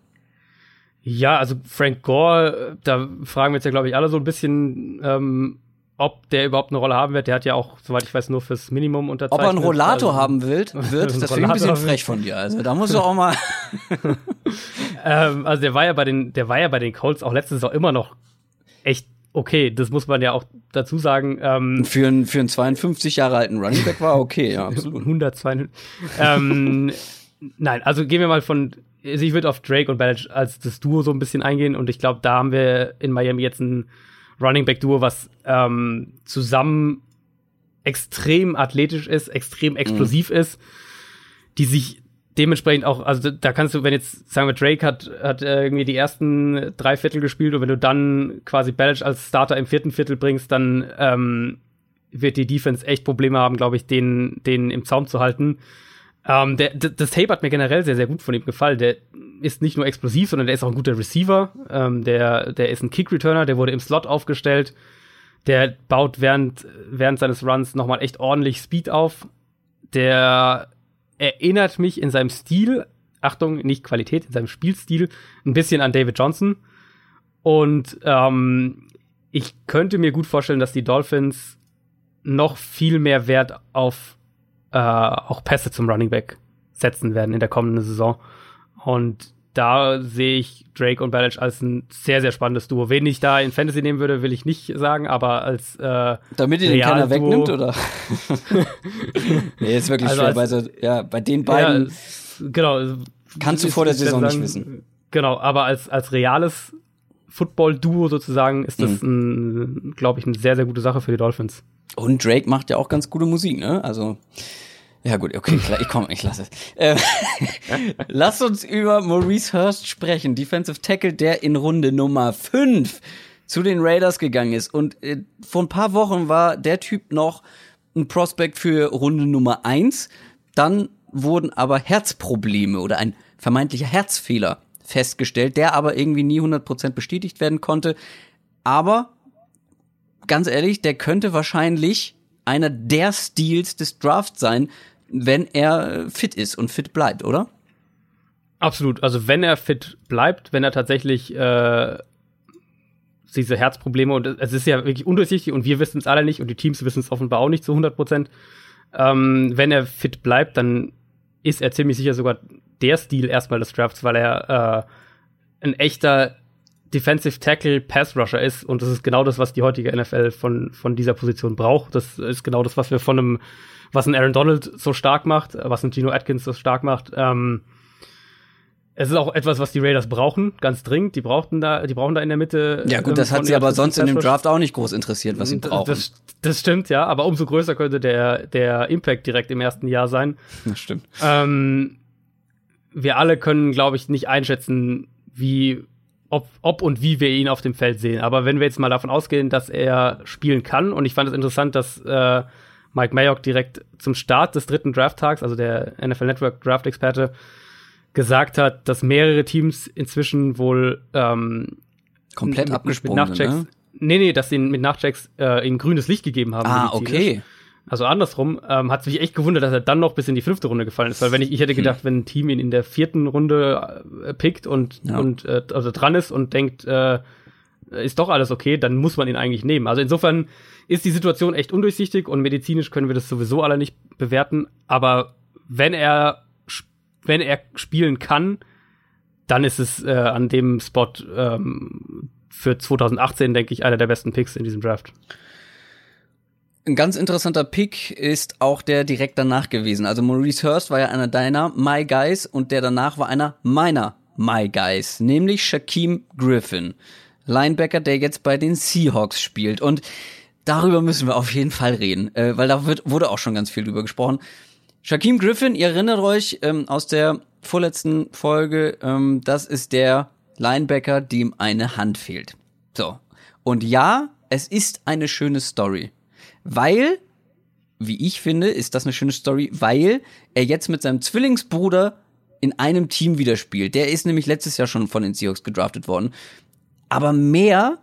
Ja, also Frank Gore, da fragen wir jetzt ja, glaube ich, alle so ein bisschen, ähm, ob der überhaupt eine Rolle haben wird. Der hat ja auch, soweit ich weiß, nur fürs Minimum unterzeichnet. Ob er einen Rollator also, haben will, wird, das finde ich ein bisschen frech von dir. Also da musst du auch mal. *laughs* ähm, also der war ja bei den, der war ja bei den Colts auch letztes Jahr immer noch echt okay. Das muss man ja auch dazu sagen. Ähm, für, einen, für einen 52 Jahre alten Running Back war okay, ja, absolut. *laughs* 102. ähm, nein, also gehen wir mal von also ich würde auf Drake und Belichick als das Duo so ein bisschen eingehen und ich glaube, da haben wir in Miami jetzt ein Running Back Duo, was ähm, zusammen extrem athletisch ist, extrem mhm. explosiv mhm. ist, die sich dementsprechend auch, also da kannst du, wenn jetzt, sagen wir, Drake hat, hat äh, irgendwie die ersten drei Viertel gespielt und wenn du dann quasi Belichick als Starter im vierten Viertel bringst, dann ähm, wird die Defense echt Probleme haben, glaube ich, den, den im Zaum zu halten. Ähm, der, das Tape hat mir generell sehr, sehr gut von ihm gefallen. Der ist nicht nur explosiv, sondern der ist auch ein guter Receiver. Ähm, der, der ist ein Kick-Returner, der wurde im Slot aufgestellt. Der baut während, während seines Runs nochmal echt ordentlich Speed auf. Der erinnert mich in seinem Stil, Achtung, nicht Qualität, in seinem Spielstil, ein bisschen an David Johnson. Und ähm, ich könnte mir gut vorstellen, dass die Dolphins noch viel mehr Wert auf äh, auch Pässe zum Running Back setzen werden in der kommenden Saison. Und da sehe ich Drake und Belichick als ein sehr, sehr spannendes Duo. Wen ich da in Fantasy nehmen würde, will ich nicht sagen, aber als äh, Damit ihr den keiner wegnimmt, oder? *laughs* nee, ist wirklich also schwer, als, so, ja, bei den beiden ja, genau, kannst du vor der Saison sagen, nicht wissen. Genau, aber als, als reales Football-Duo sozusagen ist das, mhm. glaube ich, eine sehr, sehr gute Sache für die Dolphins. Und Drake macht ja auch ganz gute Musik, ne? Also ja gut, okay, klar, ich komme, ich lasse es. Äh, *laughs* lass uns über Maurice Hurst sprechen, Defensive Tackle, der in Runde Nummer 5 zu den Raiders gegangen ist. Und äh, vor ein paar Wochen war der Typ noch ein Prospect für Runde Nummer 1. Dann wurden aber Herzprobleme oder ein vermeintlicher Herzfehler festgestellt, der aber irgendwie nie 100% bestätigt werden konnte. Aber ganz ehrlich, der könnte wahrscheinlich einer der Steals des Drafts sein, wenn er fit ist und fit bleibt, oder? Absolut. Also wenn er fit bleibt, wenn er tatsächlich äh, diese Herzprobleme und es ist ja wirklich undurchsichtig und wir wissen es alle nicht und die Teams wissen es offenbar auch nicht zu 100 Prozent. Ähm, wenn er fit bleibt, dann ist er ziemlich sicher sogar der Stil erstmal des Drafts, weil er äh, ein echter Defensive Tackle Pass Rusher ist und das ist genau das, was die heutige NFL von, von dieser Position braucht. Das ist genau das, was wir von einem was ein Aaron Donald so stark macht, was ein Gino Atkins so stark macht. Ähm, es ist auch etwas, was die Raiders brauchen, ganz dringend. Die brauchten da, die brauchen da in der Mitte. Ja gut, das hat sie aber sonst in dem Draft auch nicht groß interessiert, was sie brauchen. Das, das, stimmt, ja, aber umso größer könnte der, der Impact direkt im ersten Jahr sein. *laughs* Das stimmt. Ähm, wir alle können, glaube ich, nicht einschätzen, wie, ob, ob und wie wir ihn auf dem Feld sehen. Aber wenn wir jetzt mal davon ausgehen, dass er spielen kann, und ich fand es interessant, dass äh, Mike Mayock direkt zum Start des dritten Drafttags, also der NFL Network Draft-Experte, gesagt hat, dass mehrere Teams inzwischen wohl ähm, komplett abgesprungen mit ne? Nee, nee, dass sie mit Nachchecks äh, ihm grünes Licht gegeben haben. Ah, okay. Also andersrum, ähm, hat mich echt gewundert, dass er dann noch bis in die fünfte Runde gefallen ist. Weil wenn ich, ich hätte hm. gedacht, hm. wenn ein Team ihn in der vierten Runde äh, pickt und, ja. und äh, also dran ist und denkt, äh, ist doch alles okay, dann muss man ihn eigentlich nehmen. Also insofern ist die Situation echt undurchsichtig und medizinisch können wir das sowieso alle nicht bewerten. Aber wenn er, wenn er spielen kann, dann ist es äh, an dem Spot ähm, für 2018, denke ich, einer der besten Picks in diesem Draft. Ein ganz interessanter Pick ist auch der direkt danach gewesen. Also Maurice Hurst war ja einer deiner My Guys und der danach war einer meiner My Guys, nämlich Shaquem Griffin. Linebacker, der jetzt bei den Seahawks spielt. Und darüber müssen wir auf jeden Fall reden, äh, weil da wird, wurde auch schon ganz viel drüber gesprochen. Shaquem Griffin, ihr erinnert euch ähm, aus der vorletzten Folge, ähm, das ist der Linebacker, dem eine Hand fehlt. So. Und ja, es ist eine schöne Story. Weil, wie ich finde, ist das eine schöne Story, weil er jetzt mit seinem Zwillingsbruder in einem Team wieder spielt. Der ist nämlich letztes Jahr schon von den Seahawks gedraftet worden. Aber mehr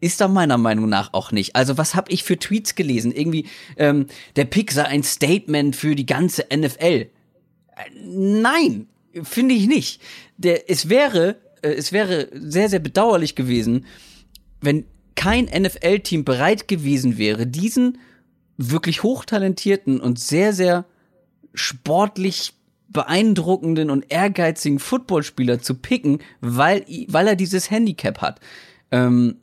ist da meiner Meinung nach auch nicht. Also was habe ich für Tweets gelesen? Irgendwie, ähm, der Pick sei ein Statement für die ganze NFL. Nein, finde ich nicht. Der, es wäre, äh, es wäre sehr, sehr bedauerlich gewesen, wenn kein NFL-Team bereit gewesen wäre, diesen wirklich hochtalentierten und sehr, sehr sportlich beeindruckenden und ehrgeizigen Footballspieler zu picken, weil, weil er dieses Handicap hat. Ähm,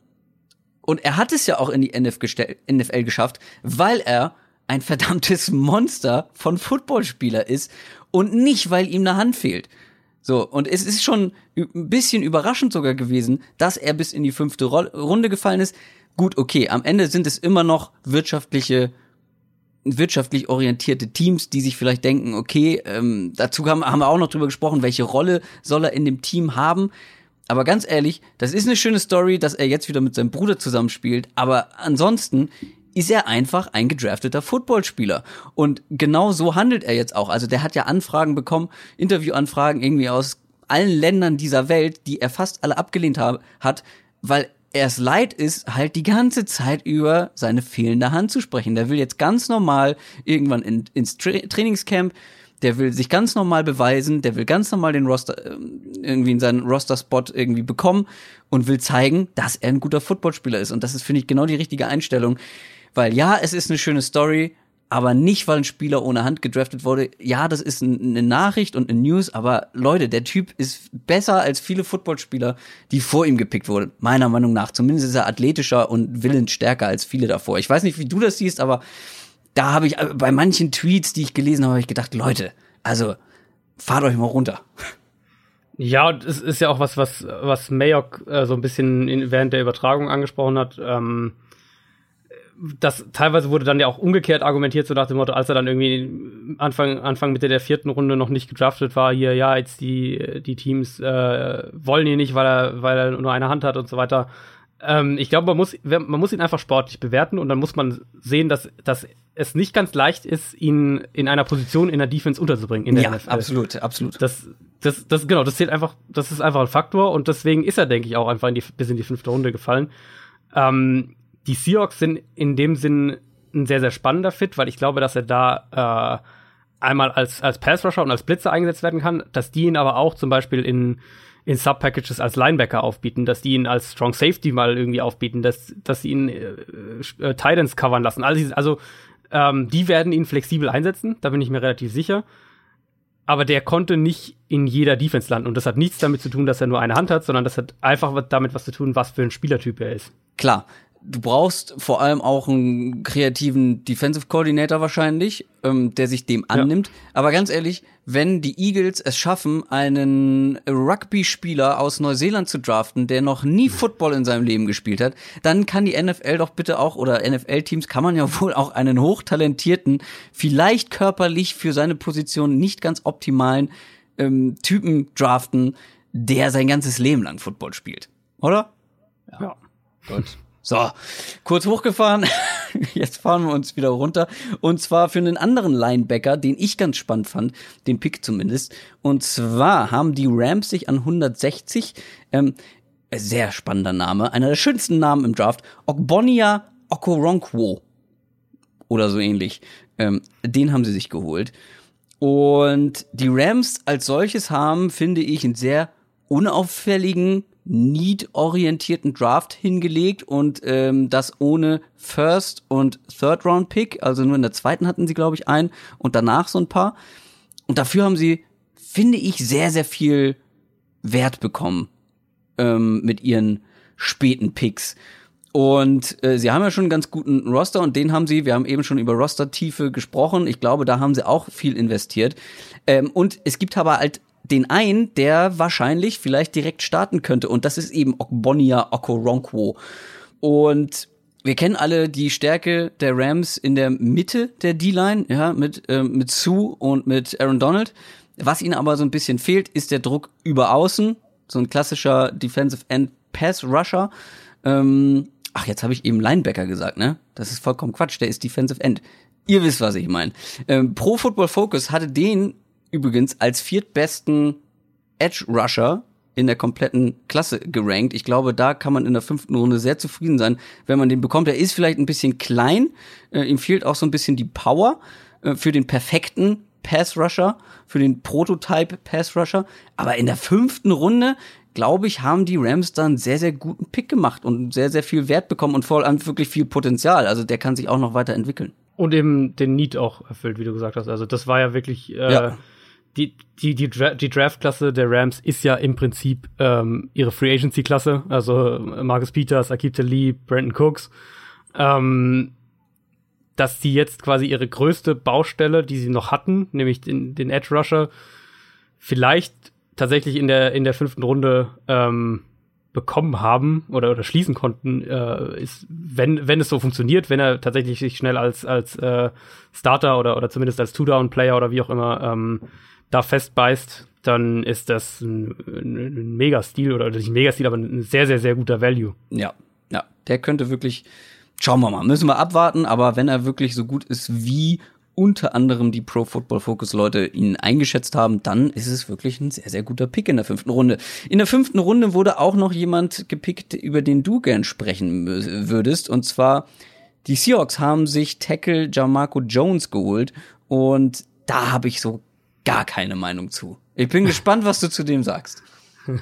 und er hat es ja auch in die NFL geschafft, weil er ein verdammtes *laughs* Monster von Footballspieler ist und nicht, weil ihm eine Hand fehlt. So, und es ist schon ein bisschen überraschend sogar gewesen, dass er bis in die fünfte Runde gefallen ist. Gut, okay, am Ende sind es immer noch wirtschaftliche wirtschaftlich orientierte Teams, die sich vielleicht denken, okay, ähm, dazu haben, haben wir auch noch drüber gesprochen, welche Rolle soll er in dem Team haben. Aber ganz ehrlich, das ist eine schöne Story, dass er jetzt wieder mit seinem Bruder zusammenspielt. Aber ansonsten ist er einfach ein gedrafteter Footballspieler. Und genau so handelt er jetzt auch. Also der hat ja Anfragen bekommen, Interviewanfragen irgendwie aus allen Ländern dieser Welt, die er fast alle abgelehnt hat, weil er es leid ist, halt die ganze Zeit über seine fehlende Hand zu sprechen. Der will jetzt ganz normal irgendwann in, ins Tra Trainingscamp, der will sich ganz normal beweisen, der will ganz normal den Roster, ähm, irgendwie in seinen Roster-Spot irgendwie bekommen und will zeigen, dass er ein guter Footballspieler ist. Und das ist, finde ich, genau die richtige Einstellung. Weil ja, es ist eine schöne Story, aber nicht, weil ein Spieler ohne Hand gedraftet wurde. Ja, das ist eine Nachricht und eine News, aber Leute, der Typ ist besser als viele Footballspieler, die vor ihm gepickt wurden. Meiner Meinung nach. Zumindest ist er athletischer und willensstärker als viele davor. Ich weiß nicht, wie du das siehst, aber da habe ich äh, bei manchen Tweets, die ich gelesen habe, habe ich gedacht, Leute, also fahrt euch mal runter. Ja, es ist ja auch was, was, was Mayok äh, so ein bisschen in, während der Übertragung angesprochen hat. Ähm das teilweise wurde dann ja auch umgekehrt argumentiert, so nach dem Motto, als er dann irgendwie Anfang, Anfang Mitte der vierten Runde noch nicht gedraftet war, hier, ja, jetzt die, die Teams äh, wollen ihn nicht, weil er, weil er nur eine Hand hat und so weiter. Ähm, ich glaube, man muss, man muss ihn einfach sportlich bewerten und dann muss man sehen, dass, dass es nicht ganz leicht ist, ihn in einer Position in der Defense unterzubringen. In der ja, NFL. absolut, absolut. Das, das, das, genau, das zählt einfach, das ist einfach ein Faktor und deswegen ist er, denke ich, auch einfach in die, bis in die fünfte Runde gefallen. Ähm, die Seahawks sind in dem Sinn ein sehr, sehr spannender Fit, weil ich glaube, dass er da äh, einmal als, als Pass-Rusher und als Blitzer eingesetzt werden kann, dass die ihn aber auch zum Beispiel in, in Sub-Packages als Linebacker aufbieten, dass die ihn als Strong Safety mal irgendwie aufbieten, dass, dass sie ihn äh, äh, Titans covern lassen. Also, also ähm, die werden ihn flexibel einsetzen, da bin ich mir relativ sicher. Aber der konnte nicht in jeder Defense landen. Und das hat nichts damit zu tun, dass er nur eine Hand hat, sondern das hat einfach damit was zu tun, was für ein Spielertyp er ist. Klar, du brauchst vor allem auch einen kreativen Defensive Coordinator wahrscheinlich, ähm, der sich dem annimmt. Ja. Aber ganz ehrlich, wenn die Eagles es schaffen, einen Rugby-Spieler aus Neuseeland zu draften, der noch nie Football in seinem Leben gespielt hat, dann kann die NFL doch bitte auch, oder NFL-Teams kann man ja *laughs* wohl auch einen hochtalentierten, vielleicht körperlich für seine Position nicht ganz optimalen ähm, Typen draften, der sein ganzes Leben lang Football spielt. Oder? Ja. ja. Gut. So, kurz hochgefahren. *laughs* Jetzt fahren wir uns wieder runter. Und zwar für einen anderen Linebacker, den ich ganz spannend fand, den Pick zumindest. Und zwar haben die Rams sich an 160, ähm, sehr spannender Name, einer der schönsten Namen im Draft, Ogbonia Okoronkwo. Oder so ähnlich. Ähm, den haben sie sich geholt. Und die Rams als solches haben, finde ich, einen sehr unauffälligen Need-orientierten Draft hingelegt und ähm, das ohne First und Third Round Pick, also nur in der zweiten hatten sie glaube ich einen und danach so ein paar. Und dafür haben sie, finde ich, sehr sehr viel Wert bekommen ähm, mit ihren späten Picks. Und äh, sie haben ja schon einen ganz guten Roster und den haben sie, wir haben eben schon über Roster-Tiefe gesprochen. Ich glaube, da haben sie auch viel investiert. Ähm, und es gibt aber halt den einen, der wahrscheinlich vielleicht direkt starten könnte. Und das ist eben Okbonia Okoronkwo. Und wir kennen alle die Stärke der Rams in der Mitte der D-Line, ja, mit, ähm, mit Sue und mit Aaron Donald. Was ihnen aber so ein bisschen fehlt, ist der Druck über außen. So ein klassischer Defensive End Pass Rusher. Ähm, ach, jetzt habe ich eben Linebacker gesagt, ne? Das ist vollkommen Quatsch. Der ist Defensive End. Ihr wisst, was ich meine. Ähm, Pro Football Focus hatte den übrigens als viertbesten Edge Rusher in der kompletten Klasse gerankt. Ich glaube, da kann man in der fünften Runde sehr zufrieden sein, wenn man den bekommt. Er ist vielleicht ein bisschen klein, äh, ihm fehlt auch so ein bisschen die Power äh, für den perfekten Pass Rusher, für den Prototype Pass Rusher. Aber in der fünften Runde glaube ich, haben die Rams dann sehr, sehr guten Pick gemacht und sehr, sehr viel Wert bekommen und vor allem wirklich viel Potenzial. Also der kann sich auch noch weiterentwickeln. Und eben den Need auch erfüllt, wie du gesagt hast. Also das war ja wirklich äh, ja. Die, die, die, Dra die Draft-Klasse der Rams ist ja im Prinzip ähm, ihre Free Agency-Klasse. Also Marcus Peters, Akita Lee, Brandon Cooks. Ähm, dass sie jetzt quasi ihre größte Baustelle, die sie noch hatten, nämlich den, den Edge Rusher, vielleicht tatsächlich in der in der fünften Runde ähm, bekommen haben oder, oder schließen konnten, äh, ist, wenn, wenn es so funktioniert, wenn er tatsächlich sich schnell als, als äh, Starter oder, oder zumindest als Two-Down-Player oder wie auch immer ähm, da festbeißt, dann ist das ein, ein, Mega-Stil oder nicht ein Mega-Stil, aber ein sehr, sehr, sehr guter Value. Ja, ja, der könnte wirklich, schauen wir mal, müssen wir abwarten, aber wenn er wirklich so gut ist wie unter anderem die Pro Football Focus Leute ihn eingeschätzt haben, dann ist es wirklich ein sehr, sehr guter Pick in der fünften Runde. In der fünften Runde wurde auch noch jemand gepickt, über den du gern sprechen würdest, und zwar die Seahawks haben sich Tackle Jamarco Jones geholt und da habe ich so gar keine Meinung zu. Ich bin gespannt, was du zu dem sagst. *laughs*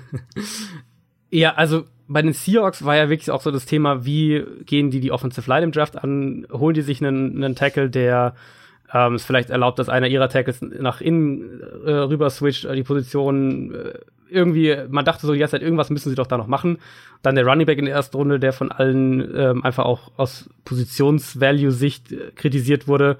Ja, also bei den Seahawks war ja wirklich auch so das Thema, wie gehen die die Offensive Line im Draft an? Holen die sich einen, einen Tackle, der ähm, es vielleicht erlaubt, dass einer ihrer Tackles nach innen äh, rüber switcht, äh, die Position äh, irgendwie, man dachte so die ganze Zeit, irgendwas müssen sie doch da noch machen. Dann der Running Back in der ersten Runde, der von allen ähm, einfach auch aus Positionsvalue-Sicht äh, kritisiert wurde.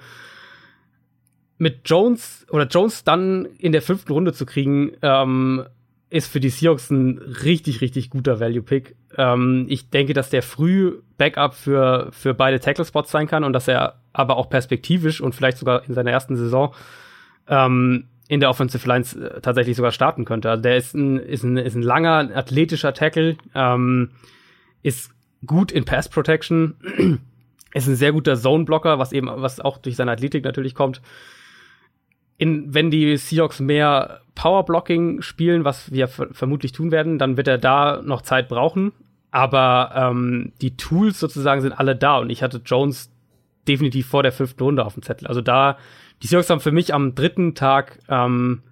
Mit Jones oder Jones dann in der fünften Runde zu kriegen, ähm, ist für die Seahawks ein richtig, richtig guter Value-Pick. Ähm, ich denke, dass der früh Backup für, für beide Tackle-Spots sein kann und dass er aber auch perspektivisch und vielleicht sogar in seiner ersten Saison ähm, in der Offensive Lines äh, tatsächlich sogar starten könnte. Also der ist ein, ist ein, ist ein langer, athletischer Tackle, ähm, ist gut in Pass Protection, *clears throat* ist ein sehr guter Zone-Blocker, was eben, was auch durch seine Athletik natürlich kommt. In, wenn die Seahawks mehr Power-Blocking spielen, was wir vermutlich tun werden, dann wird er da noch Zeit brauchen. Aber ähm, die Tools sozusagen sind alle da und ich hatte Jones definitiv vor der fünften Runde auf dem Zettel. Also da, die Seahawks haben für mich am dritten Tag, ähm,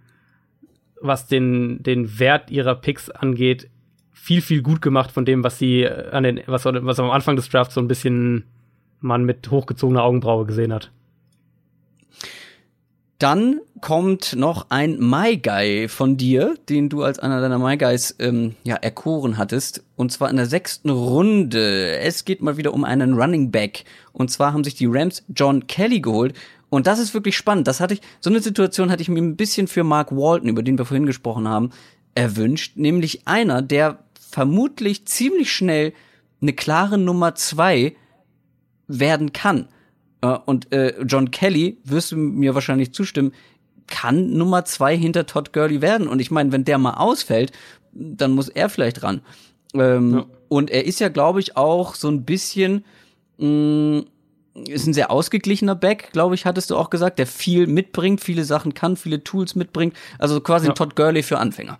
was den, den Wert ihrer Picks angeht, viel, viel gut gemacht von dem, was sie an den, was, was am Anfang des Drafts so ein bisschen man mit hochgezogener Augenbraue gesehen hat. Dann kommt noch ein My Guy von dir, den du als einer deiner My Guys ähm, ja, erkoren hattest. Und zwar in der sechsten Runde. Es geht mal wieder um einen Running Back. Und zwar haben sich die Rams John Kelly geholt. Und das ist wirklich spannend. Das hatte ich, so eine Situation hatte ich mir ein bisschen für Mark Walton, über den wir vorhin gesprochen haben, erwünscht. Nämlich einer, der vermutlich ziemlich schnell eine klare Nummer zwei werden kann. Äh, und äh, John Kelly, wirst du mir wahrscheinlich zustimmen, kann Nummer zwei hinter Todd Gurley werden. Und ich meine, wenn der mal ausfällt, dann muss er vielleicht ran. Ähm, ja. Und er ist ja, glaube ich, auch so ein bisschen mh, mm, ist ein sehr ausgeglichener Back, glaube ich, hattest du auch gesagt, der viel mitbringt, viele Sachen kann, viele Tools mitbringt. Also quasi ja. Todd Gurley für Anfänger.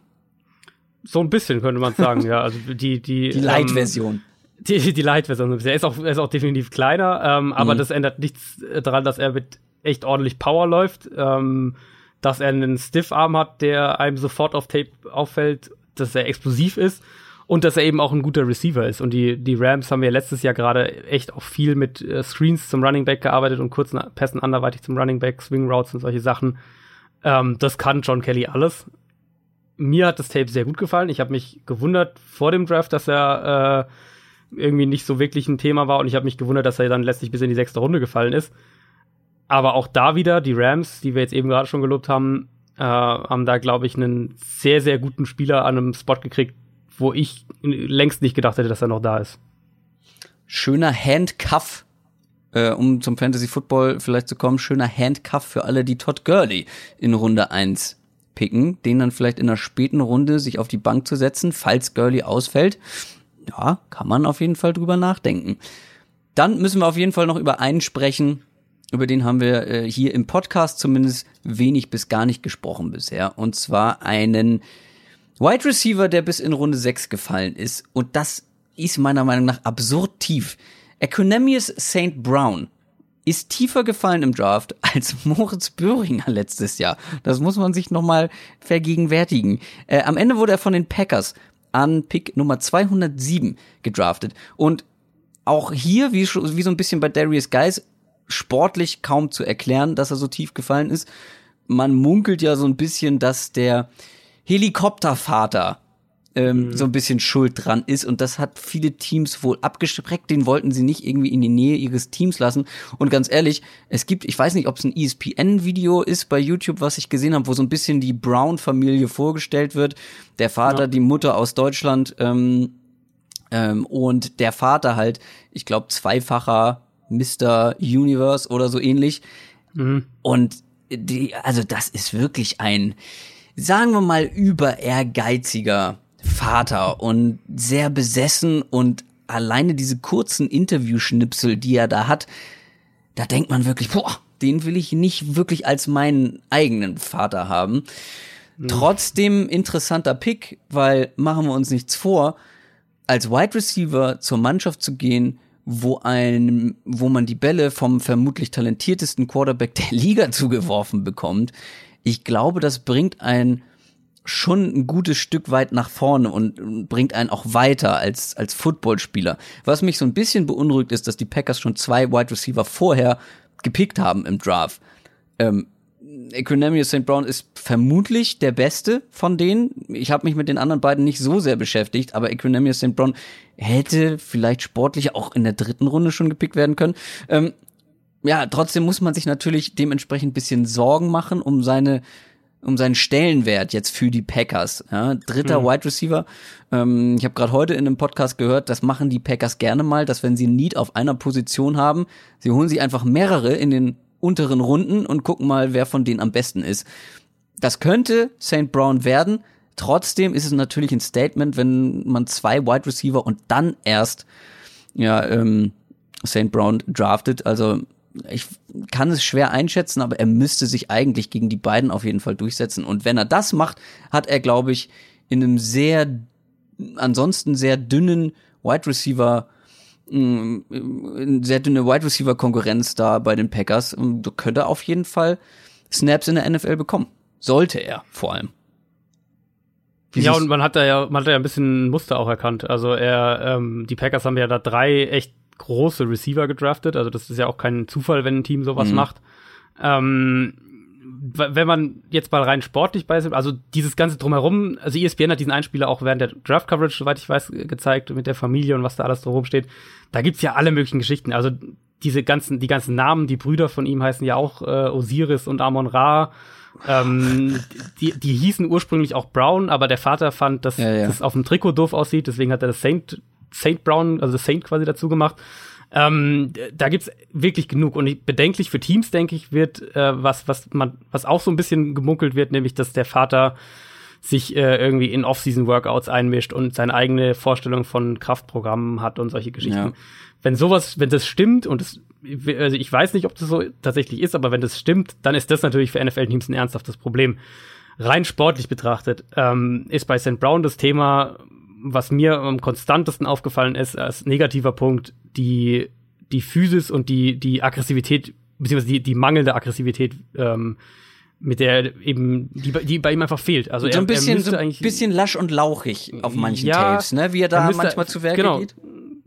So ein bisschen könnte man sagen, *laughs* ja. Also die die die Light-Version. Ähm, die, die Light-Version. Er ist auch, er ist auch definitiv kleiner, ähm, aber mhm. das ändert nichts daran, dass er mit echt ordentlich Power läuft, ähm, dass er einen Stiff-Arm hat, der einem sofort auf Tape auffällt, dass er explosiv ist und dass er eben auch ein guter Receiver ist. Und die, die Rams haben wir letztes Jahr gerade echt auch viel mit äh, Screens zum Running Back gearbeitet und kurzen Pässen anderweitig zum Running Back, Swing Routes und solche Sachen. Ähm, das kann John Kelly alles. Mir hat das Tape sehr gut gefallen. Ich habe mich gewundert vor dem Draft, dass er äh, irgendwie nicht so wirklich ein Thema war und ich habe mich gewundert, dass er dann letztlich bis in die sechste Runde gefallen ist. Aber auch da wieder, die Rams, die wir jetzt eben gerade schon gelobt haben, äh, haben da, glaube ich, einen sehr, sehr guten Spieler an einem Spot gekriegt, wo ich längst nicht gedacht hätte, dass er noch da ist. Schöner Handcuff, äh, um zum Fantasy Football vielleicht zu kommen, schöner Handcuff für alle, die Todd Gurley in Runde 1 picken, den dann vielleicht in einer späten Runde sich auf die Bank zu setzen, falls Gurley ausfällt ja, kann man auf jeden Fall drüber nachdenken. Dann müssen wir auf jeden Fall noch über einen sprechen, über den haben wir äh, hier im Podcast zumindest wenig bis gar nicht gesprochen bisher. Und zwar einen Wide Receiver, der bis in Runde 6 gefallen ist. Und das ist meiner Meinung nach absurd tief. Economius St. Brown ist tiefer gefallen im Draft *laughs* als Moritz Böhringer letztes Jahr. Das muss man sich nochmal vergegenwärtigen. Äh, am Ende wurde er von den Packers an Pick Nummer 207 gedraftet. Und auch hier, wie, wie so ein bisschen bei Darius Guys, sportlich kaum zu erklären, dass er so tief gefallen ist. Man munkelt ja so ein bisschen, dass der Helikoptervater ähm, mhm. so ein bisschen schuld dran ist und das hat viele Teams wohl abgestreckt. Den wollten sie nicht irgendwie in die Nähe ihres Teams lassen. Und ganz ehrlich, es gibt, ich weiß nicht, ob es ein ESPN-Video ist bei YouTube, was ich gesehen habe, wo so ein bisschen die Brown-Familie vorgestellt wird. Der Vater, ja. die Mutter aus Deutschland ähm, ähm, und der Vater halt, ich glaube, zweifacher Mr. Universe oder so ähnlich. Mhm. Und die, also das ist wirklich ein, sagen wir mal, über ehrgeiziger Vater und sehr besessen und alleine diese kurzen Interviewschnipsel, die er da hat, da denkt man wirklich, boah, den will ich nicht wirklich als meinen eigenen Vater haben. Mhm. Trotzdem interessanter Pick, weil machen wir uns nichts vor, als Wide Receiver zur Mannschaft zu gehen, wo ein, wo man die Bälle vom vermutlich talentiertesten Quarterback der Liga *laughs* zugeworfen bekommt. Ich glaube, das bringt ein schon ein gutes Stück weit nach vorne und bringt einen auch weiter als, als Footballspieler. Was mich so ein bisschen beunruhigt ist, dass die Packers schon zwei Wide Receiver vorher gepickt haben im Draft. Ähm, Equinemius St. Brown ist vermutlich der beste von denen. Ich habe mich mit den anderen beiden nicht so sehr beschäftigt, aber Equinemius St. Brown hätte vielleicht sportlich auch in der dritten Runde schon gepickt werden können. Ähm, ja, trotzdem muss man sich natürlich dementsprechend bisschen Sorgen machen um seine um seinen Stellenwert jetzt für die Packers. Ja, dritter mhm. Wide Receiver. Ähm, ich habe gerade heute in einem Podcast gehört, das machen die Packers gerne mal, dass wenn sie Need auf einer Position haben, sie holen sich einfach mehrere in den unteren Runden und gucken mal, wer von denen am besten ist. Das könnte St. Brown werden. Trotzdem ist es natürlich ein Statement, wenn man zwei Wide Receiver und dann erst ja ähm, St. Brown draftet. Also ich kann es schwer einschätzen, aber er müsste sich eigentlich gegen die beiden auf jeden Fall durchsetzen. Und wenn er das macht, hat er, glaube ich, in einem sehr, ansonsten sehr dünnen Wide Receiver, mm, sehr dünne Wide Receiver Konkurrenz da bei den Packers. Und könnte auf jeden Fall Snaps in der NFL bekommen. Sollte er vor allem. Wie ja, und man hat da ja, man hat da ja ein bisschen ein Muster auch erkannt. Also er, ähm, die Packers haben ja da drei echt große Receiver gedraftet. Also das ist ja auch kein Zufall, wenn ein Team sowas mhm. macht. Ähm, wenn man jetzt mal rein sportlich bei ist, also dieses ganze drumherum, also ESPN hat diesen Einspieler auch während der Draft Coverage, soweit ich weiß, gezeigt mit der Familie und was da alles drumherum steht. Da gibt's ja alle möglichen Geschichten. Also diese ganzen, die ganzen Namen, die Brüder von ihm heißen ja auch äh, Osiris und Amon Ra. Ähm, *laughs* die, die hießen ursprünglich auch Brown, aber der Vater fand, dass ja, ja. das auf dem Trikot doof aussieht, deswegen hat er das Saint Saint Brown, also Saint quasi dazu gemacht. Ähm, da gibt's wirklich genug und ich, bedenklich für Teams, denke ich, wird äh, was, was man, was auch so ein bisschen gemunkelt wird, nämlich, dass der Vater sich äh, irgendwie in Off-Season-Workouts einmischt und seine eigene Vorstellung von Kraftprogrammen hat und solche Geschichten. Ja. Wenn sowas, wenn das stimmt und es, also ich weiß nicht, ob das so tatsächlich ist, aber wenn das stimmt, dann ist das natürlich für NFL-Teams ein ernsthaftes Problem. Rein sportlich betrachtet ähm, ist bei St. Brown das Thema, was mir am konstantesten aufgefallen ist als negativer Punkt, die, die Physis und die, die Aggressivität, beziehungsweise die, die mangelnde Aggressivität, ähm, mit der eben, die, die bei ihm einfach fehlt. Also so ein bisschen, so ein bisschen lasch und lauchig auf manchen ja, Tapes, ne? Wie er da er müsste, manchmal zu Werke genau, geht.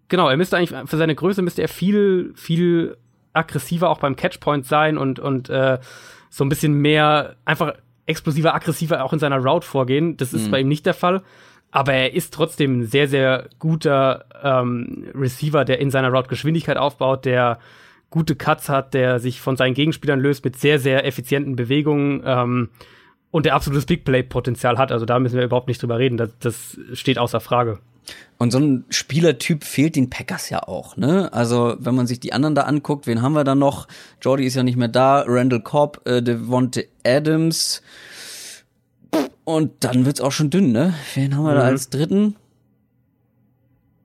Genau, er müsste eigentlich, für seine Größe müsste er viel, viel aggressiver auch beim Catchpoint sein und, und äh, so ein bisschen mehr einfach explosiver, aggressiver auch in seiner Route vorgehen. Das ist mhm. bei ihm nicht der Fall aber er ist trotzdem ein sehr, sehr guter ähm, Receiver, der in seiner Route Geschwindigkeit aufbaut, der gute Cuts hat, der sich von seinen Gegenspielern löst mit sehr, sehr effizienten Bewegungen ähm, und der absolutes Big Play-Potenzial hat. Also da müssen wir überhaupt nicht drüber reden. Das, das steht außer Frage. Und so ein Spielertyp fehlt den Packers ja auch, ne? Also, wenn man sich die anderen da anguckt, wen haben wir da noch? Jordy ist ja nicht mehr da, Randall Cobb, äh, Devonte Adams, und dann wird's auch schon dünn, ne? Wen haben wir mhm. da als dritten?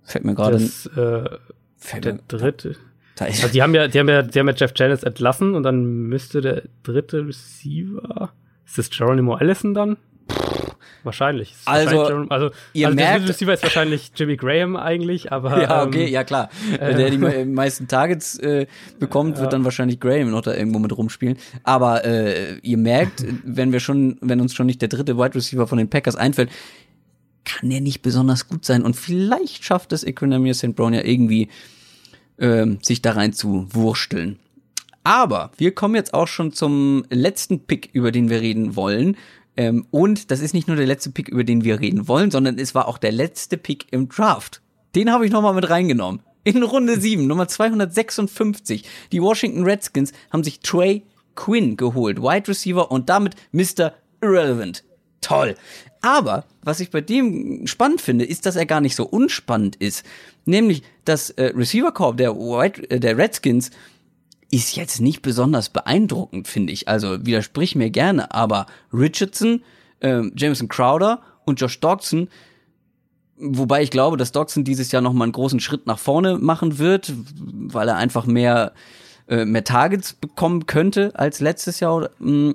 Fällt mir gerade. Äh, fällt der mir, dritte. Da, da also die haben ja, die haben ja, die haben ja Jeff Janis entlassen und dann müsste der dritte Receiver. Ist das Geronimo Allison dann? Wahrscheinlich. Also, wahrscheinlich also, ihr also merkt, der Receiver ist wahrscheinlich Jimmy Graham eigentlich, aber. Ja, okay, ähm, ja klar. Äh, der die meisten Targets äh, bekommt, wird ja. dann wahrscheinlich Graham noch da irgendwo mit rumspielen. Aber äh, ihr merkt, *laughs* wenn wir schon, wenn uns schon nicht der dritte Wide Receiver von den Packers einfällt, kann der nicht besonders gut sein. Und vielleicht schafft es Equinemius St. Brown ja irgendwie, ähm, sich da rein zu wursteln. Aber wir kommen jetzt auch schon zum letzten Pick, über den wir reden wollen. Ähm, und das ist nicht nur der letzte Pick, über den wir reden wollen, sondern es war auch der letzte Pick im Draft. Den habe ich nochmal mit reingenommen. In Runde *laughs* 7, Nummer 256. Die Washington Redskins haben sich Trey Quinn geholt, Wide Receiver und damit Mr. Irrelevant. Toll. Aber was ich bei dem spannend finde, ist, dass er gar nicht so unspannend ist. Nämlich das äh, Receiver Corps der, White, äh, der Redskins ist jetzt nicht besonders beeindruckend, finde ich. Also widersprich mir gerne, aber Richardson, äh, Jameson Crowder und Josh Dodson, wobei ich glaube, dass Dodson dieses Jahr noch mal einen großen Schritt nach vorne machen wird, weil er einfach mehr äh, mehr Targets bekommen könnte als letztes Jahr. Mm.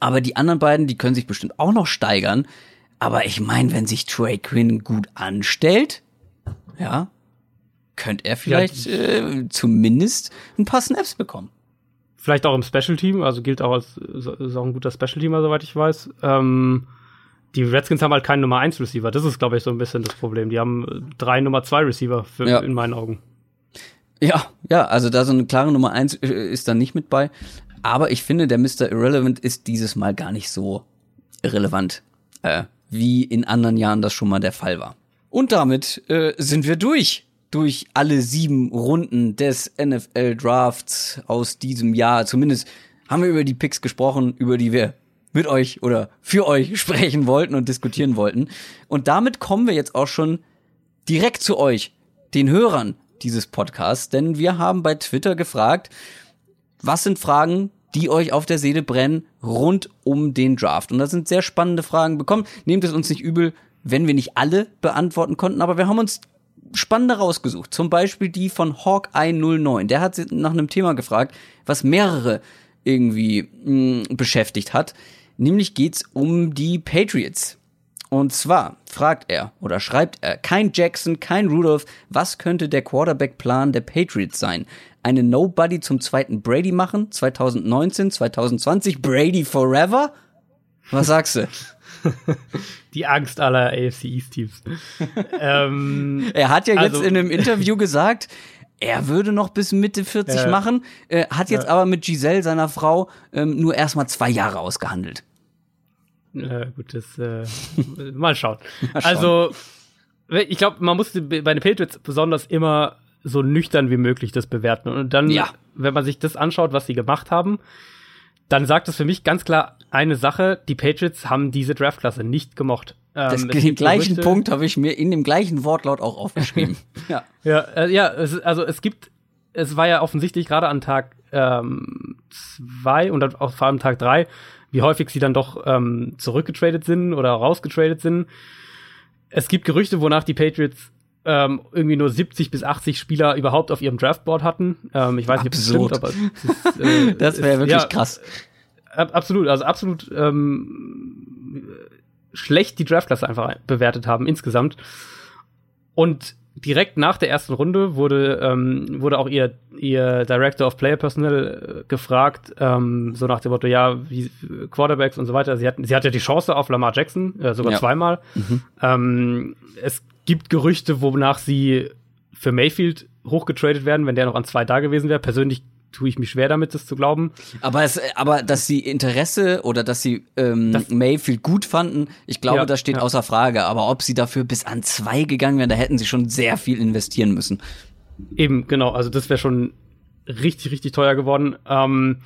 Aber die anderen beiden, die können sich bestimmt auch noch steigern. Aber ich meine, wenn sich Trey Quinn gut anstellt, ja, könnte er vielleicht äh, zumindest ein paar Snaps bekommen. Vielleicht auch im Special Team, also gilt auch als ist auch ein guter Special Teamer, soweit ich weiß. Ähm, die Redskins haben halt keinen Nummer 1 Receiver. Das ist, glaube ich, so ein bisschen das Problem. Die haben drei Nummer 2 Receiver für, ja. in meinen Augen. Ja, ja, also da so eine klare Nummer 1 äh, ist dann nicht mit bei. Aber ich finde, der Mr. Irrelevant ist dieses Mal gar nicht so irrelevant, äh, wie in anderen Jahren das schon mal der Fall war. Und damit äh, sind wir durch durch alle sieben Runden des NFL Drafts aus diesem Jahr. Zumindest haben wir über die Picks gesprochen, über die wir mit euch oder für euch *laughs* sprechen wollten und diskutieren wollten. Und damit kommen wir jetzt auch schon direkt zu euch, den Hörern dieses Podcasts, denn wir haben bei Twitter gefragt, was sind Fragen, die euch auf der Seele brennen rund um den Draft? Und da sind sehr spannende Fragen bekommen. Nehmt es uns nicht übel, wenn wir nicht alle beantworten konnten, aber wir haben uns spannende rausgesucht. Zum Beispiel die von Hawkeye 09. Der hat nach einem Thema gefragt, was mehrere irgendwie mh, hm, beschäftigt hat. Nämlich geht's um die Patriots. Und zwar fragt er oder schreibt er, kein Jackson, kein Rudolph, was könnte der Quarterback-Plan der Patriots sein? Eine Nobody zum zweiten Brady machen? 2019, 2020, Brady forever? Was sagst du? *laughs* Die Angst aller AFC East Teams. *laughs* ähm, er hat ja jetzt also, in einem Interview gesagt, er würde noch bis Mitte 40 ja. machen, äh, hat jetzt ja. aber mit Giselle, seiner Frau, ähm, nur erstmal zwei Jahre ausgehandelt. Äh, gut, das äh, *laughs* mal, schauen. mal schauen. Also, ich glaube, man muss bei den Patriots besonders immer so nüchtern wie möglich das bewerten. Und dann, ja. wenn man sich das anschaut, was sie gemacht haben, dann sagt es für mich ganz klar eine Sache, die Patriots haben diese Draftklasse nicht gemocht. Ähm, den gleichen Punkt habe ich mir in dem gleichen Wortlaut auch aufgeschrieben. *laughs* ja, ja, äh, ja es, also es gibt, es war ja offensichtlich gerade an Tag ähm, zwei und auch vor allem Tag drei, wie häufig sie dann doch ähm, zurückgetradet sind oder rausgetradet sind. Es gibt Gerüchte, wonach die Patriots ähm, irgendwie nur 70 bis 80 Spieler überhaupt auf ihrem Draftboard hatten. Ähm, ich weiß nicht, ob das stimmt, aber ist, äh, *laughs* das wäre wirklich ja, krass. Ab, absolut, also absolut ähm, schlecht die Draftklasse einfach bewertet haben insgesamt. Und direkt nach der ersten Runde wurde, ähm, wurde auch ihr, ihr Director of Player Personnel äh, gefragt, ähm, so nach dem Motto, ja, wie, Quarterbacks und so weiter. Sie hat, sie hat ja die Chance auf Lamar Jackson, äh, sogar ja. zweimal. Mhm. Ähm, es gibt Gerüchte, wonach sie für Mayfield hochgetradet werden, wenn der noch an zwei da gewesen wäre. Persönlich tue ich mich schwer damit, das zu glauben. Aber es, aber dass sie Interesse oder dass sie ähm, das, Mayfield gut fanden, ich glaube, ja, das steht ja. außer Frage. Aber ob sie dafür bis an zwei gegangen wären, da hätten sie schon sehr viel investieren müssen. Eben, genau. Also das wäre schon richtig, richtig teuer geworden. Ähm,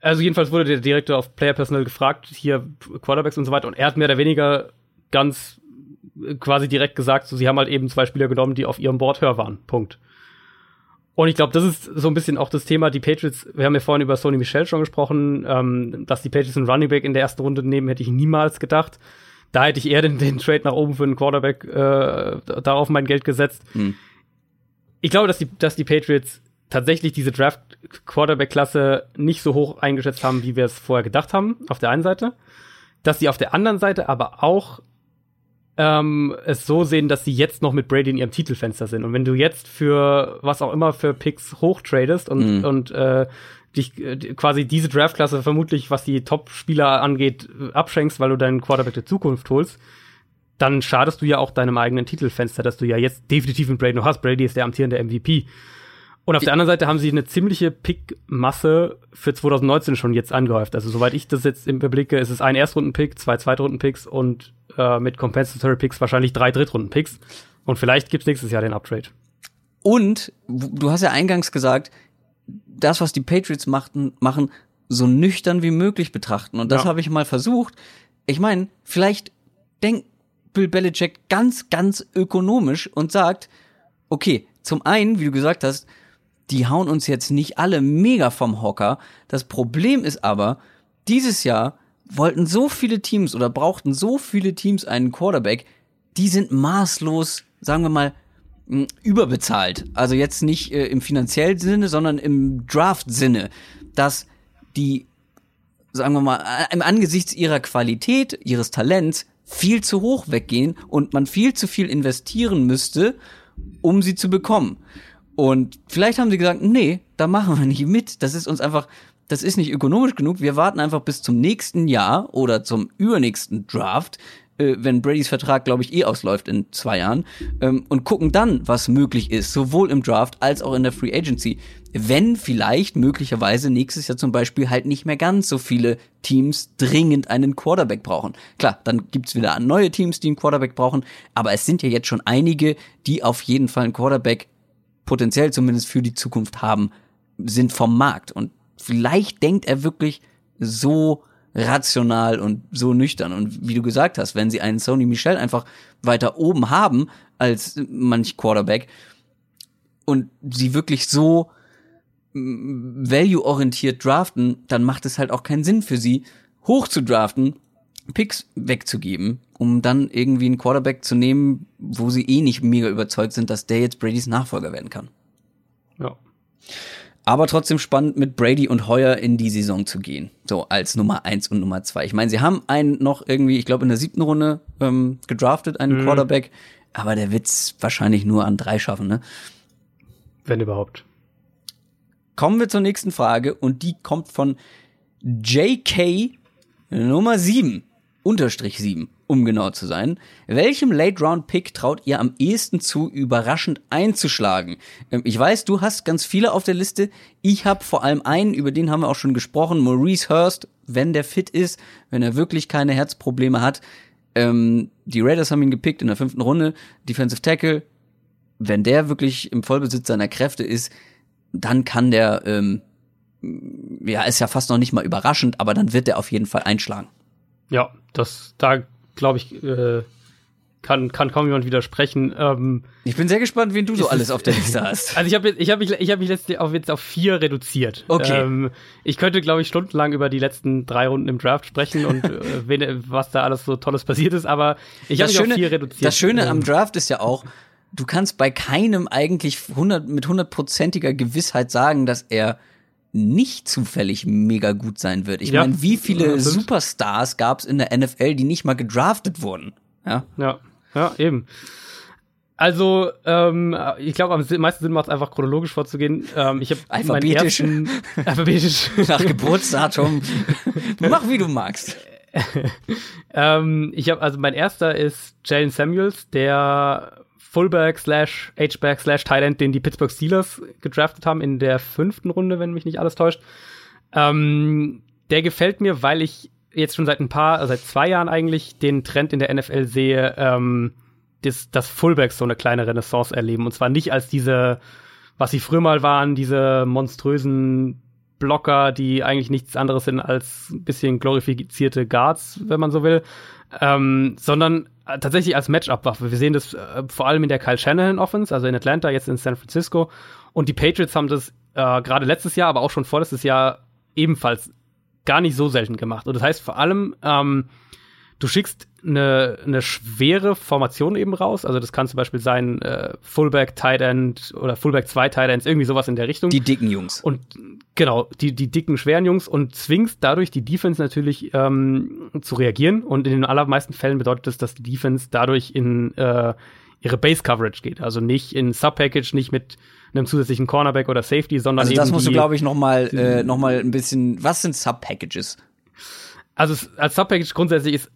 also jedenfalls wurde der Direktor auf Player Personal gefragt, hier Quarterbacks und so weiter, und er hat mehr oder weniger ganz quasi direkt gesagt, so, sie haben halt eben zwei Spieler genommen, die auf ihrem Board höher waren. Punkt. Und ich glaube, das ist so ein bisschen auch das Thema. Die Patriots, wir haben ja vorhin über Sony Michel schon gesprochen, ähm, dass die Patriots einen Running Back in der ersten Runde nehmen, hätte ich niemals gedacht. Da hätte ich eher den, den Trade nach oben für einen Quarterback äh, darauf mein Geld gesetzt. Hm. Ich glaube, dass die, dass die Patriots tatsächlich diese Draft-Quarterback-Klasse nicht so hoch eingeschätzt haben, wie wir es vorher gedacht haben, auf der einen Seite. Dass sie auf der anderen Seite aber auch ähm, es so sehen, dass sie jetzt noch mit Brady in ihrem Titelfenster sind. Und wenn du jetzt für was auch immer für Picks hochtradest und, mhm. und äh, dich äh, quasi diese Draftklasse vermutlich, was die Top-Spieler angeht, abschenkst, weil du deinen Quarterback der Zukunft holst, dann schadest du ja auch deinem eigenen Titelfenster, dass du ja jetzt definitiv mit Brady noch hast. Brady ist der amtierende MVP. Und auf der anderen Seite haben sie eine ziemliche Pickmasse für 2019 schon jetzt angehäuft. Also soweit ich das jetzt überblicke, ist es ein Erstrunden-Pick, zwei Zweitrunden-Picks und äh, mit Compensatory Picks wahrscheinlich drei Drittrunden-Picks. Und vielleicht gibt's nächstes Jahr den Uptrade. Und du hast ja eingangs gesagt, das, was die Patriots machten, machen, so nüchtern wie möglich betrachten. Und das Ja. habe ich mal versucht. Ich meine, vielleicht denkt Bill Belichick ganz, ganz ökonomisch und sagt, okay, zum einen, wie du gesagt hast, die hauen uns jetzt nicht alle mega vom Hocker. Das Problem ist aber, dieses Jahr wollten so viele Teams oder brauchten so viele Teams einen Quarterback, die sind maßlos, sagen wir mal, überbezahlt. Also jetzt nicht äh, im finanziellen Sinne, sondern im Draft-Sinne, dass die, sagen wir mal, äh, im Angesichts ihrer Qualität, ihres Talents viel zu hoch weggehen und man viel zu viel investieren müsste, um sie zu bekommen. Und vielleicht haben sie gesagt, nee, da machen wir nicht mit. Das ist uns einfach, das ist nicht ökonomisch genug. Wir warten einfach bis zum nächsten Jahr oder zum übernächsten Draft, äh, wenn Bradys Vertrag, glaube ich, eh ausläuft in zwei Jahren, ähm, und gucken dann, was möglich ist, sowohl im Draft als auch in der Free Agency. Wenn vielleicht möglicherweise nächstes Jahr zum Beispiel halt nicht mehr ganz so viele Teams dringend einen Quarterback brauchen. Klar, dann gibt's wieder neue Teams, die einen Quarterback brauchen, aber es sind ja jetzt schon einige, die auf jeden Fall einen Quarterback potenziell zumindest für die Zukunft haben, sind vom Markt. Und vielleicht denkt er wirklich so rational und so nüchtern. Und wie du gesagt hast, wenn sie einen Sony Michel einfach weiter oben haben als manch Quarterback und sie wirklich so mm, value-orientiert draften, dann macht es halt auch keinen Sinn für sie, hoch zu draften, Picks wegzugeben, um dann irgendwie einen Quarterback zu nehmen, wo sie eh nicht mega überzeugt sind, dass der jetzt Bradys Nachfolger werden kann. Ja. Aber trotzdem spannend, mit Brady und Heuer in die Saison zu gehen. So als Nummer eins und Nummer zwei. Ich meine, sie haben einen noch irgendwie, ich glaube, in der siebten Runde ähm, gedraftet, einen Quarterback, aber der wird's wahrscheinlich nur an drei schaffen, ne? Wenn überhaupt. Kommen wir zur nächsten Frage und die kommt von JK Nummer 7, Unterstrich 7, um genau zu sein. Welchem Late-Round-Pick traut ihr am ehesten zu, überraschend einzuschlagen? Ähm, ich weiß, du hast ganz viele auf der Liste. Ich habe vor allem einen, über den haben wir auch schon gesprochen, Maurice Hurst, wenn der fit ist, wenn er wirklich keine Herzprobleme hat. Ähm, die Raiders haben ihn gepickt in der fünften Runde, Defensive Tackle. Wenn der wirklich im Vollbesitz seiner Kräfte ist, dann kann der, ähm, ja, ist ja fast noch nicht mal überraschend, aber dann wird er auf jeden Fall einschlagen. Ja, das, da glaube ich, äh, kann, kann kaum jemand widersprechen. Ähm, Ich bin sehr gespannt, wen du so alles es- auf der Liste *laughs* hast. also ich habe ich hab mich, ich hab mich letztlich auf, jetzt auf vier reduziert. Okay. Ähm, ich könnte, glaube ich, stundenlang über die letzten drei Runden im Draft sprechen und äh, *laughs* wen, was da alles so Tolles passiert ist, aber ich habe mich Schöne, auf vier reduziert. das Schöne am Ähm, Draft ist ja auch, du kannst bei keinem eigentlich 100, mit hundertprozentiger Gewissheit sagen, dass er nicht zufällig mega gut sein wird. Ich Ja. meine, wie viele. Superstars gab es in der NFL, die nicht mal gedraftet wurden? Ja. Ja, ja, eben. Also, ähm, ich glaube, am meisten Sinn macht es einfach chronologisch vorzugehen. Ähm, ich habe Alphabetisch. *laughs* alphabetisch. Nach Geburtsdatum. *laughs* Mach wie du magst. ähm, ich habe also mein erster ist Jalen Samuels, der Fullback slash H-Back slash End, den die Pittsburgh Steelers gedraftet haben in der fünften Runde, wenn mich nicht alles täuscht. Ähm, der gefällt mir, weil ich jetzt schon seit ein paar, seit zwei Jahren eigentlich den Trend in der NFL sehe, ähm, dass, dass Fullbacks so eine kleine Renaissance erleben. Und zwar nicht als diese, was sie früher mal waren, diese monströsen Blocker, die eigentlich nichts anderes sind als ein bisschen glorifizierte Guards, wenn man so will, ähm, sondern tatsächlich als Matchup-Waffe. Wir sehen das äh, vor allem in der Kyle Shanahan Offense, also in Atlanta, jetzt in San Francisco. Und die Patriots haben das äh, gerade letztes Jahr, aber auch schon vorletztes Jahr ebenfalls gar nicht so selten gemacht. Und das heißt vor allem, ähm, du schickst eine, eine schwere Formation eben raus. Also das kann zum Beispiel sein äh, Fullback, Tight End oder Fullback 2 Tight Ends, irgendwie sowas in der Richtung. Die dicken Jungs. Und genau, die, die dicken, schweren Jungs und zwingst dadurch die Defense natürlich ähm, zu reagieren. Und in den allermeisten Fällen bedeutet das, dass die Defense dadurch in äh, ihre Base-Coverage geht. Also nicht in Sub-Package, nicht mit einem zusätzlichen Cornerback oder Safety, sondern Also eben das musst du, die- glaube ich, noch mal, äh, noch mal ein bisschen, was sind Sub-Packages? Also als Sub-Package grundsätzlich ist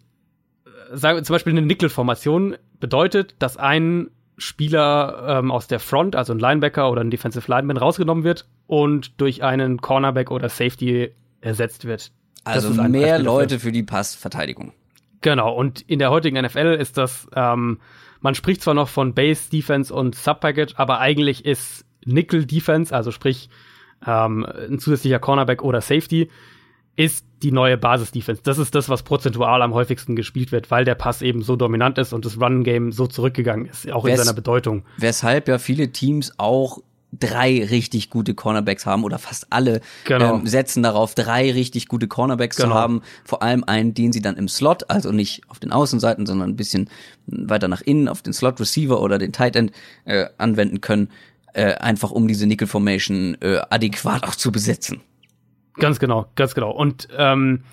sagen, zum Beispiel eine Nickel-Formation bedeutet, dass ein Spieler ähm, aus der Front, also ein Linebacker oder ein Defensive Lineman, rausgenommen wird und durch einen Cornerback oder Safety ersetzt wird. Also mehr Leute für die Passverteidigung. Genau, und in der heutigen NFL ist das, ähm, man spricht zwar noch von Base Defense und Subpackage, aber eigentlich ist Nickel Defense, also sprich ähm, ein zusätzlicher Cornerback oder Safety, ist die neue Basis-Defense. Das ist das, was prozentual am häufigsten gespielt wird, weil der Pass eben so dominant ist und das Run-Game so zurückgegangen ist, auch Wes in seiner Bedeutung. Weshalb ja viele Teams auch drei richtig gute Cornerbacks haben oder fast alle genau. ähm, setzen darauf, drei richtig gute Cornerbacks genau. zu haben. Vor allem einen, den sie dann im Slot, also nicht auf den Außenseiten, sondern ein bisschen weiter nach innen auf den Slot Receiver oder den Tight End äh, anwenden können, äh, einfach um diese Nickel Formation äh, adäquat auch zu besetzen. Ganz genau, ganz genau. Und ähm,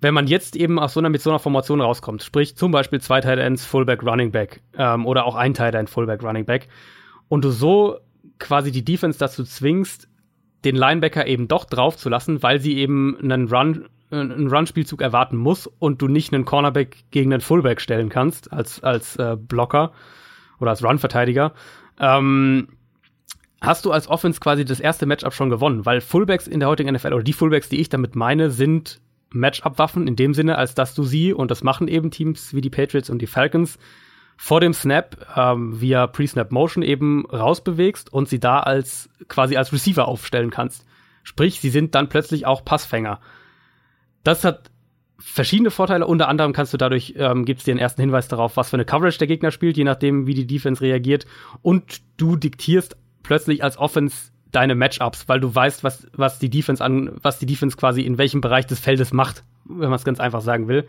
wenn man jetzt eben aus so einer, mit so einer Formation rauskommt, sprich zum Beispiel zwei Tight Ends, Fullback, Running Back ähm, oder auch ein Tight End, Fullback, Running Back und du so quasi die Defense dazu zwingst, den Linebacker eben doch drauf zu lassen, weil sie eben einen Run einen Run-Spielzug erwarten muss und du nicht einen Cornerback gegen einen Fullback stellen kannst als als äh, Blocker oder als Run-Verteidiger. Ähm, hast du als Offense quasi das erste Matchup schon gewonnen, weil Fullbacks in der heutigen NFL oder die Fullbacks, die ich damit meine, sind Matchup-Waffen in dem Sinne, als dass du sie, und das machen eben Teams wie die Patriots und die Falcons, vor dem Snap ähm, via Pre-Snap Motion eben rausbewegst und sie da als quasi als Receiver aufstellen kannst. Sprich, sie sind dann plötzlich auch Passfänger. Das hat verschiedene Vorteile. Unter anderem kannst du dadurch, ähm, gibst dir einen ersten Hinweis darauf, was für eine Coverage der Gegner spielt, je nachdem, wie die Defense reagiert. Und du diktierst plötzlich als Offense deine Matchups, weil du weißt, was, was die Defense an, was die Defense quasi in welchem Bereich des Feldes macht, wenn man es ganz einfach sagen will.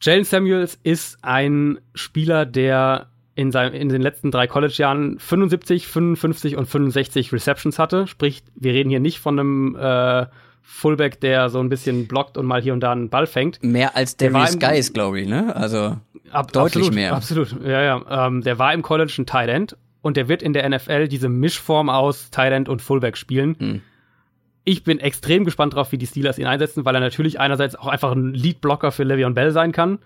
Jalen Samuels ist ein Spieler, der in, seinem, in den letzten drei College-Jahren 75, 55 und 65 Receptions hatte. Sprich, wir reden hier nicht von einem äh, Fullback, der so ein bisschen blockt und mal hier und da einen Ball fängt. Mehr als Darius Guys, glaube ich, ne? Also ab, deutlich absolut, mehr. Absolut, ja, ja. Ähm, der war im College ein Tight End und der wird in der NFL diese Mischform aus End und Fullback spielen. Hm. Ich bin extrem gespannt drauf, wie die Steelers ihn einsetzen, weil er natürlich einerseits auch einfach ein Lead-Blocker für Le'Veon Bell sein kann.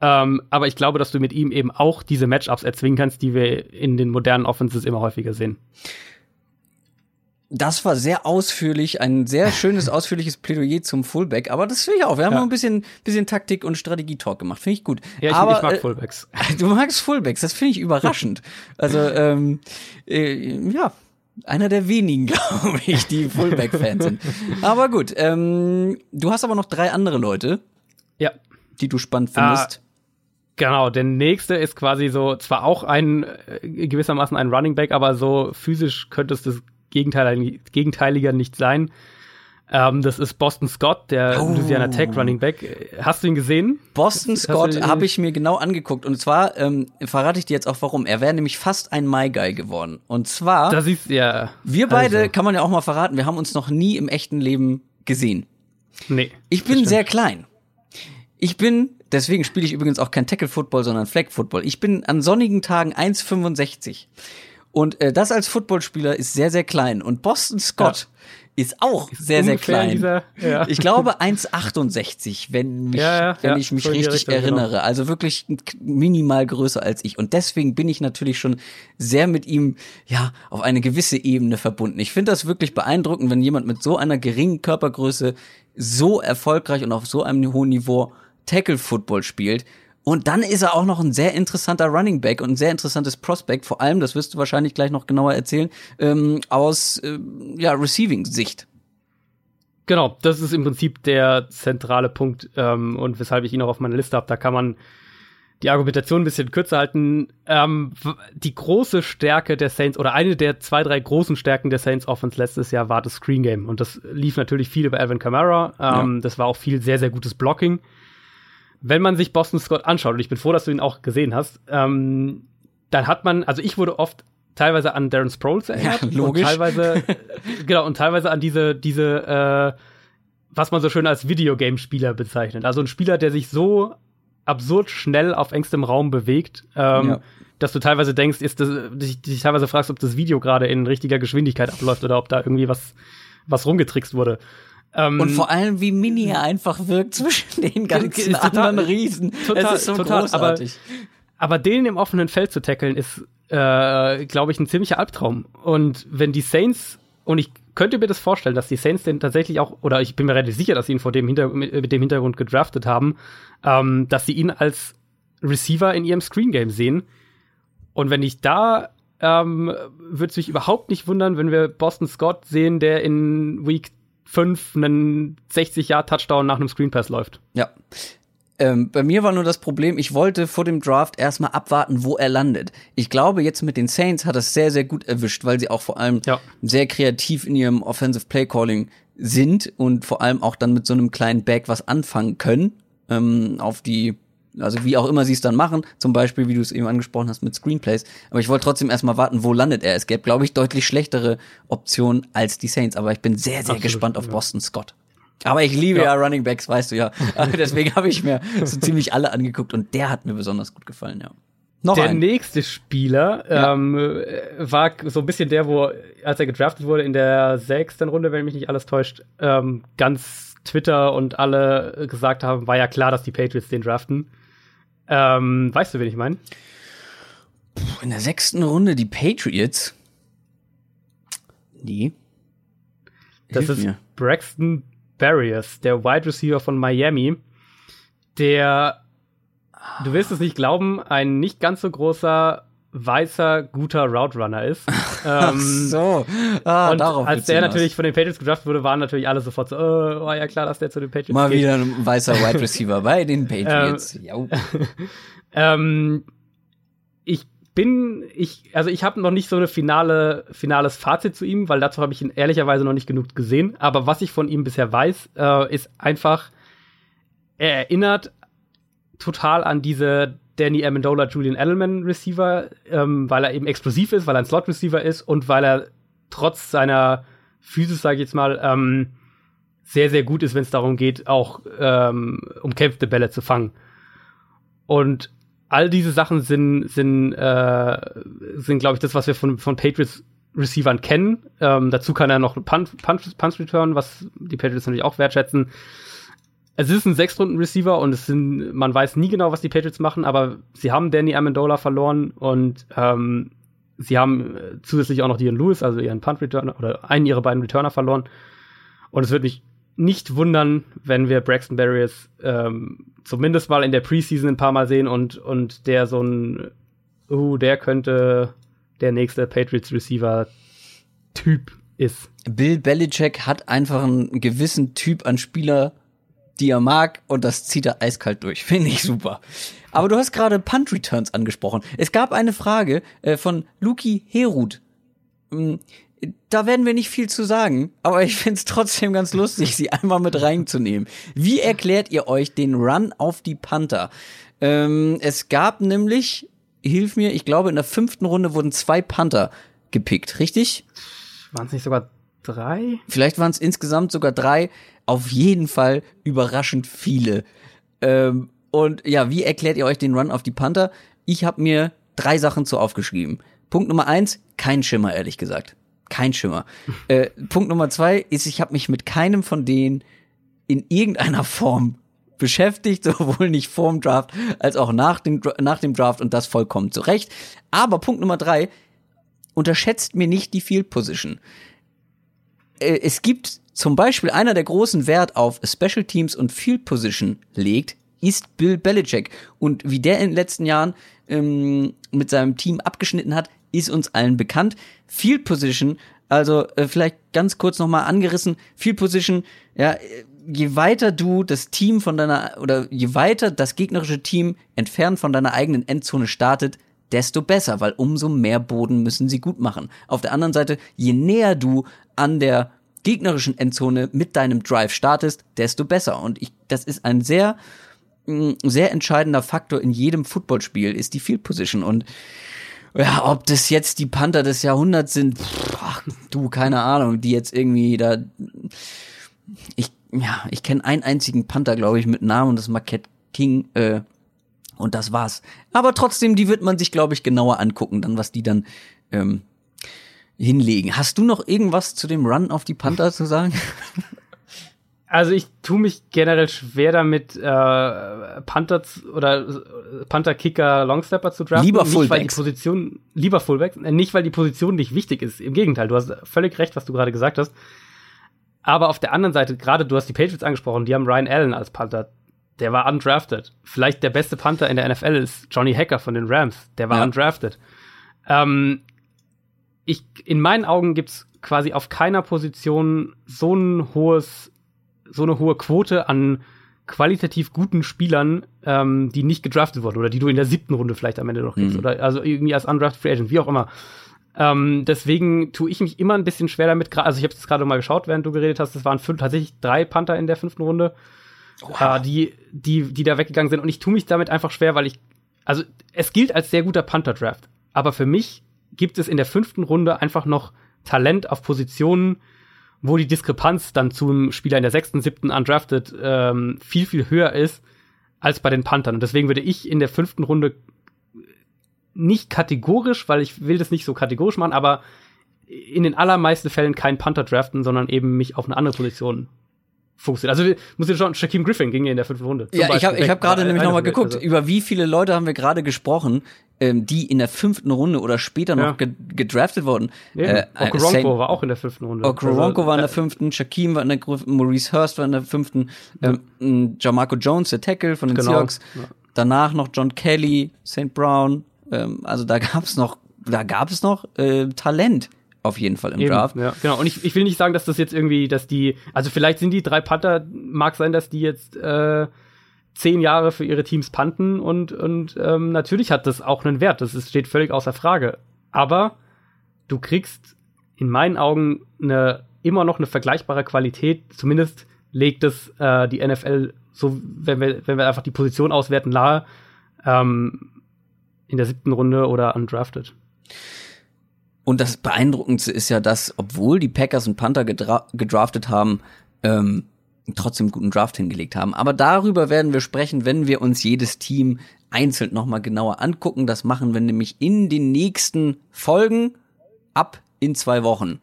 Ähm, aber ich glaube, dass du mit ihm eben auch diese Matchups erzwingen kannst, die wir in den modernen Offenses immer häufiger sehen. Das war sehr ausführlich, ein sehr schönes, *laughs* ausführliches Plädoyer zum Fullback. Aber das finde ich auch. Wir haben ja. noch ein bisschen, bisschen Taktik- und Strategie-Talk gemacht. Finde ich gut. Ja, ich, aber, ich mag äh, Fullbacks. *laughs* Du magst Fullbacks, das finde ich überraschend. *laughs* also, ähm, äh, ja, einer der wenigen, glaube ich, die Fullback-Fans sind. Aber gut, ähm, du hast aber noch drei andere Leute, ja. die du spannend findest. Ah, genau, der nächste ist quasi so, zwar auch ein äh, gewissermaßen ein Running Back, aber so physisch könnte es das Gegenteil, Gegenteiliger nicht sein. Ähm, das ist Boston Scott, der oh. Louisiana Tech Running Back. Hast du ihn gesehen? Boston Scott habe ich mir genau angeguckt. Und zwar ähm, verrate ich dir jetzt auch warum. Er wäre nämlich fast ein My Guy geworden. Und zwar. Das ist ja. Wir beide, also. kann man ja auch mal verraten, wir haben uns noch nie im echten Leben gesehen. Nee. Ich bin sehr klein. Ich bin, deswegen spiele ich übrigens auch kein Tackle Football, sondern Flag Football. Ich bin an sonnigen Tagen 1,65. Und äh, das als Footballspieler ist sehr, sehr klein. Und Boston Scott ja. ist auch ist sehr, sehr klein. Dieser, ja. Ich glaube 1,68, wenn, mich, ja, wenn ich mich richtig Richtung, genau. erinnere. Genau. Also wirklich minimal größer als ich. Und deswegen bin ich natürlich schon sehr mit ihm ja auf eine gewisse Ebene verbunden. Ich finde das wirklich beeindruckend, wenn jemand mit so einer geringen Körpergröße so erfolgreich und auf so einem hohen Niveau Tackle Football spielt. Und dann ist er auch noch ein sehr interessanter Running Back und ein sehr interessantes Prospect, vor allem, das wirst du wahrscheinlich gleich noch genauer erzählen, ähm, aus äh, ja, Receiving-Sicht. Genau, das ist im Prinzip der zentrale Punkt ähm, und weshalb ich ihn auch auf meiner Liste habe. Da kann man die Argumentation ein bisschen kürzer halten. Ähm, die große Stärke der Saints oder eine der zwei, drei großen Stärken der Saints Offense letztes Jahr war das Screen Game. Und das lief natürlich viel über Alvin Kamara. Ähm, ja. Das war auch viel sehr, sehr gutes Blocking wenn man sich Boston Scott anschaut, und ich bin froh, dass du ihn auch gesehen hast, ähm, dann hat man, also ich wurde oft teilweise an Darren Sproles erinnert. Ja, logisch. Und teilweise, *laughs* genau, und teilweise an diese, diese, äh, was man so schön als Videogame-Spieler bezeichnet. Also ein Spieler, der sich so absurd schnell auf engstem Raum bewegt, ähm, ja. dass du teilweise denkst, ist das, dich, dich teilweise fragst, ob das Video gerade in richtiger Geschwindigkeit abläuft oder ob da irgendwie was, was rumgetrickst wurde. Ähm, und vor allem, wie mini einfach wirkt zwischen den ganzen total, anderen Riesen. Total, es ist so total, großartig. Aber, aber den im offenen Feld zu tackeln, ist, äh, glaube ich, ein ziemlicher Albtraum. Und wenn die Saints, und ich könnte mir das vorstellen, dass die Saints den tatsächlich auch, oder ich bin mir relativ sicher, dass sie ihn vor dem Hinter mit dem Hintergrund gedraftet haben, ähm, dass sie ihn als Receiver in ihrem Screen Game sehen. Und wenn ich da ähm, würde es mich überhaupt nicht wundern, wenn wir Boston Scott sehen, der in Week 5 einen 60-Jahr-Touchdown nach einem Screenpass läuft. Ja. Ähm, bei mir war nur das Problem, ich wollte vor dem Draft erstmal abwarten, wo er landet. Ich glaube, jetzt mit den Saints hat er es sehr, sehr gut erwischt, weil sie auch vor allem ja. sehr kreativ in ihrem Offensive Play Calling sind und vor allem auch dann mit so einem kleinen Bag was anfangen können. Ähm, auf die also wie auch immer sie es dann machen, zum Beispiel, wie du es eben angesprochen hast, mit Screenplays. Aber ich wollte trotzdem erstmal warten, wo landet er. Es gäbe, glaube ich, deutlich schlechtere Optionen als die Saints. Aber ich bin sehr, sehr Absolut, gespannt auf ja. Boston Scott. Aber ich liebe ja, ja Running Backs, weißt du ja. *laughs* Deswegen habe ich mir so ziemlich alle angeguckt und der hat mir besonders gut gefallen, ja. Noch der ein. nächste Spieler ja. ähm, war so ein bisschen der, wo, als er gedraftet wurde in der sechsten Runde, wenn mich nicht alles täuscht, ähm, ganz Twitter und alle gesagt haben, war ja klar, dass die Patriots den draften. Ähm, weißt du, wen ich meine? In der sechsten Runde die Patriots? Nee. Das ist mir. Braxton Barriers, der Wide Receiver von Miami, der, du wirst es nicht glauben, ein nicht ganz so großer weißer, guter Route Runner ist. *laughs* Ach ähm, so. Ah, und als der natürlich von den Patriots gedraftet wurde, waren natürlich alle sofort so, oh, war ja klar, dass der zu den Patriots Mal geht. wieder ein weißer *laughs* Wide Receiver bei den Patriots. ähm, *laughs* ähm, ich bin, ich, also ich habe noch nicht so eine finale, finales Fazit zu ihm, weil dazu habe ich ihn ehrlicherweise noch nicht genug gesehen. Aber was ich von ihm bisher weiß, äh, ist einfach, er erinnert total an diese Danny Amendola, Julian Edelman Receiver, ähm, weil er eben explosiv ist, weil er ein Slot Receiver ist und weil er trotz seiner Physis, sage ich jetzt mal, ähm, sehr, sehr gut ist, wenn es darum geht, auch ähm, umkämpfte Bälle zu fangen. Und all diese Sachen sind, sind, äh, sind glaube ich, das, was wir von, von Patriots Receivern kennen. Ähm, dazu kann er noch Punt, Punt, Punt Return, was die Patriots natürlich auch wertschätzen es ist ein Sechstrunden-Receiver und es sind, man weiß nie genau, was die Patriots machen, aber sie haben Danny Amendola verloren und ähm, sie haben äh, zusätzlich auch noch Dion Lewis, also ihren Punt-Returner oder einen ihrer beiden Returner verloren. Und es wird mich nicht wundern, wenn wir Braxton Barriers ähm, zumindest mal in der Preseason ein paar Mal sehen und, und der so ein, uh, der könnte der nächste Patriots-Receiver-Typ ist. Bill Belichick hat einfach einen gewissen Typ an Spieler die er mag und das zieht er eiskalt durch. *laughs* Finde ich super. Aber du hast gerade Punt Returns angesprochen. Es gab eine Frage äh, von Luki Herut. Ähm, da werden wir nicht viel zu sagen, aber ich finde es trotzdem ganz lustig, sie einmal mit reinzunehmen. Wie erklärt ihr euch den Run auf die Panther? Ähm, es gab nämlich, hilf mir, ich glaube in der fünften Runde wurden zwei Panther gepickt, richtig? Waren es nicht sogar drei? Vielleicht waren es insgesamt sogar drei auf jeden Fall überraschend viele. Ähm, und ja, wie erklärt ihr euch den Run auf die Panther? Ich habe mir drei Sachen zu aufgeschrieben. Punkt Nummer eins, kein Schimmer, ehrlich gesagt. Kein Schimmer. *laughs* äh, Punkt Nummer zwei ist, ich habe mich mit keinem von denen in irgendeiner Form beschäftigt, *laughs* sowohl nicht vorm Draft als auch nach dem, nach dem Draft und das vollkommen zu Recht. Aber Punkt Nummer drei, unterschätzt mir nicht die Field Position. Äh, es gibt zum Beispiel einer, der großen Wert auf Special Teams und Field Position legt, ist Bill Belichick. Und wie der in den letzten Jahren ähm, mit seinem Team abgeschnitten hat, ist uns allen bekannt. Field Position, also äh, vielleicht ganz kurz nochmal angerissen, Field Position, ja, je weiter du das Team von deiner, oder je weiter das gegnerische Team entfernt von deiner eigenen Endzone startet, desto besser, weil umso mehr Boden müssen sie gut machen. Auf der anderen Seite, je näher du an der gegnerischen Endzone mit deinem Drive startest, desto besser. Und ich, das ist ein sehr, mm, sehr entscheidender Faktor in jedem Footballspiel, ist die Field Position. Und ja, ob das jetzt die Panther des Jahrhunderts sind, pff, ach, du, keine Ahnung, die jetzt irgendwie da. Ich, ja, ich kenne einen einzigen Panther, glaube ich, mit Namen das Marquette King, äh, und das war's. Aber trotzdem, die wird man sich, glaube ich, genauer angucken, dann, was die dann ähm, hinlegen. Hast du noch irgendwas zu dem Run auf die Panther zu sagen? Also ich tue mich generell schwer damit, äh, Panther oder äh, Panther, Kicker, Longstepper zu draften. Lieber nicht, weil die Fullbacks. Position, lieber Fullbacks, äh, nicht weil die Position nicht wichtig ist. Im Gegenteil, du hast völlig recht, was du gerade gesagt hast. Aber auf der anderen Seite, gerade du hast die Patriots angesprochen, die haben Ryan Allen als Panther. Der war undrafted. Vielleicht der beste Panther in der NFL ist Johnny Hacker von den Rams. Der war Ja. undrafted. Ähm, ich, in meinen Augen gibt's quasi auf keiner Position so ein hohes, so eine hohe Quote an qualitativ guten Spielern, ähm, die nicht gedraftet wurden oder die du in der siebten Runde vielleicht am Ende noch kriegst Mhm. oder also irgendwie als undrafted Free Agent, wie auch immer. Ähm, deswegen tue ich mich immer ein bisschen schwer damit. Also ich habe es gerade mal geschaut, während du geredet hast. Es waren fünf, tatsächlich drei Panther in der fünften Runde, äh, die, die, die da weggegangen sind. Und ich tue mich damit einfach schwer, weil ich, also es gilt als sehr guter Panther-Draft. Aber für mich gibt es in der fünften Runde einfach noch Talent auf Positionen, wo die Diskrepanz dann zum Spieler in der sechsten, siebten undrafted ähm, viel, viel höher ist als bei den Panthern. Und deswegen würde ich in der fünften Runde nicht kategorisch, weil ich will das nicht so kategorisch machen, aber in den allermeisten Fällen keinen Panther draften, sondern eben mich auf eine andere Position fokussieren. Also muss ich schon, Shaquem Griffin ging ja in der fünften Runde. Ja, ich habe ich hab gerade nämlich nochmal geguckt, Also- über wie viele Leute haben wir gerade gesprochen, ähm, die in der fünften Runde oder später noch Ja. ge gedraftet wurden. Eben. Äh, Okoronkwo Saint- war auch in der fünften Runde. Okoronkwo Also, war in der äh, fünften, Shaquem war in der fünften, Maurice Hurst war in der fünften, ähm, Jamarco Jones, der Tackle von den Genau. Seahawks. Ja. Danach noch John Kelly, St. Brown. Ähm, also da gab's noch, da gab es noch äh, Talent auf jeden Fall im Eben, Draft. Ja, genau. Und ich, ich will nicht sagen, dass das jetzt irgendwie, dass die, also vielleicht sind die drei Panther, mag sein, dass die jetzt äh, zehn Jahre für ihre Teams panten und, und ähm, natürlich hat das auch einen Wert. Das ist, steht völlig außer Frage. Aber du kriegst in meinen Augen eine, immer noch eine vergleichbare Qualität. Zumindest legt es äh, die NFL so, wenn wir, wenn wir einfach die Position auswerten, nahe ähm, in der siebten Runde oder undrafted. Und das Beeindruckendste ist ja, dass, obwohl die Packers und Panther gedra gedraftet haben, ähm, trotzdem einen guten Draft hingelegt haben. Aber darüber werden wir sprechen, wenn wir uns jedes Team einzeln nochmal genauer angucken. Das machen wir nämlich in den nächsten Folgen ab in zwei Wochen.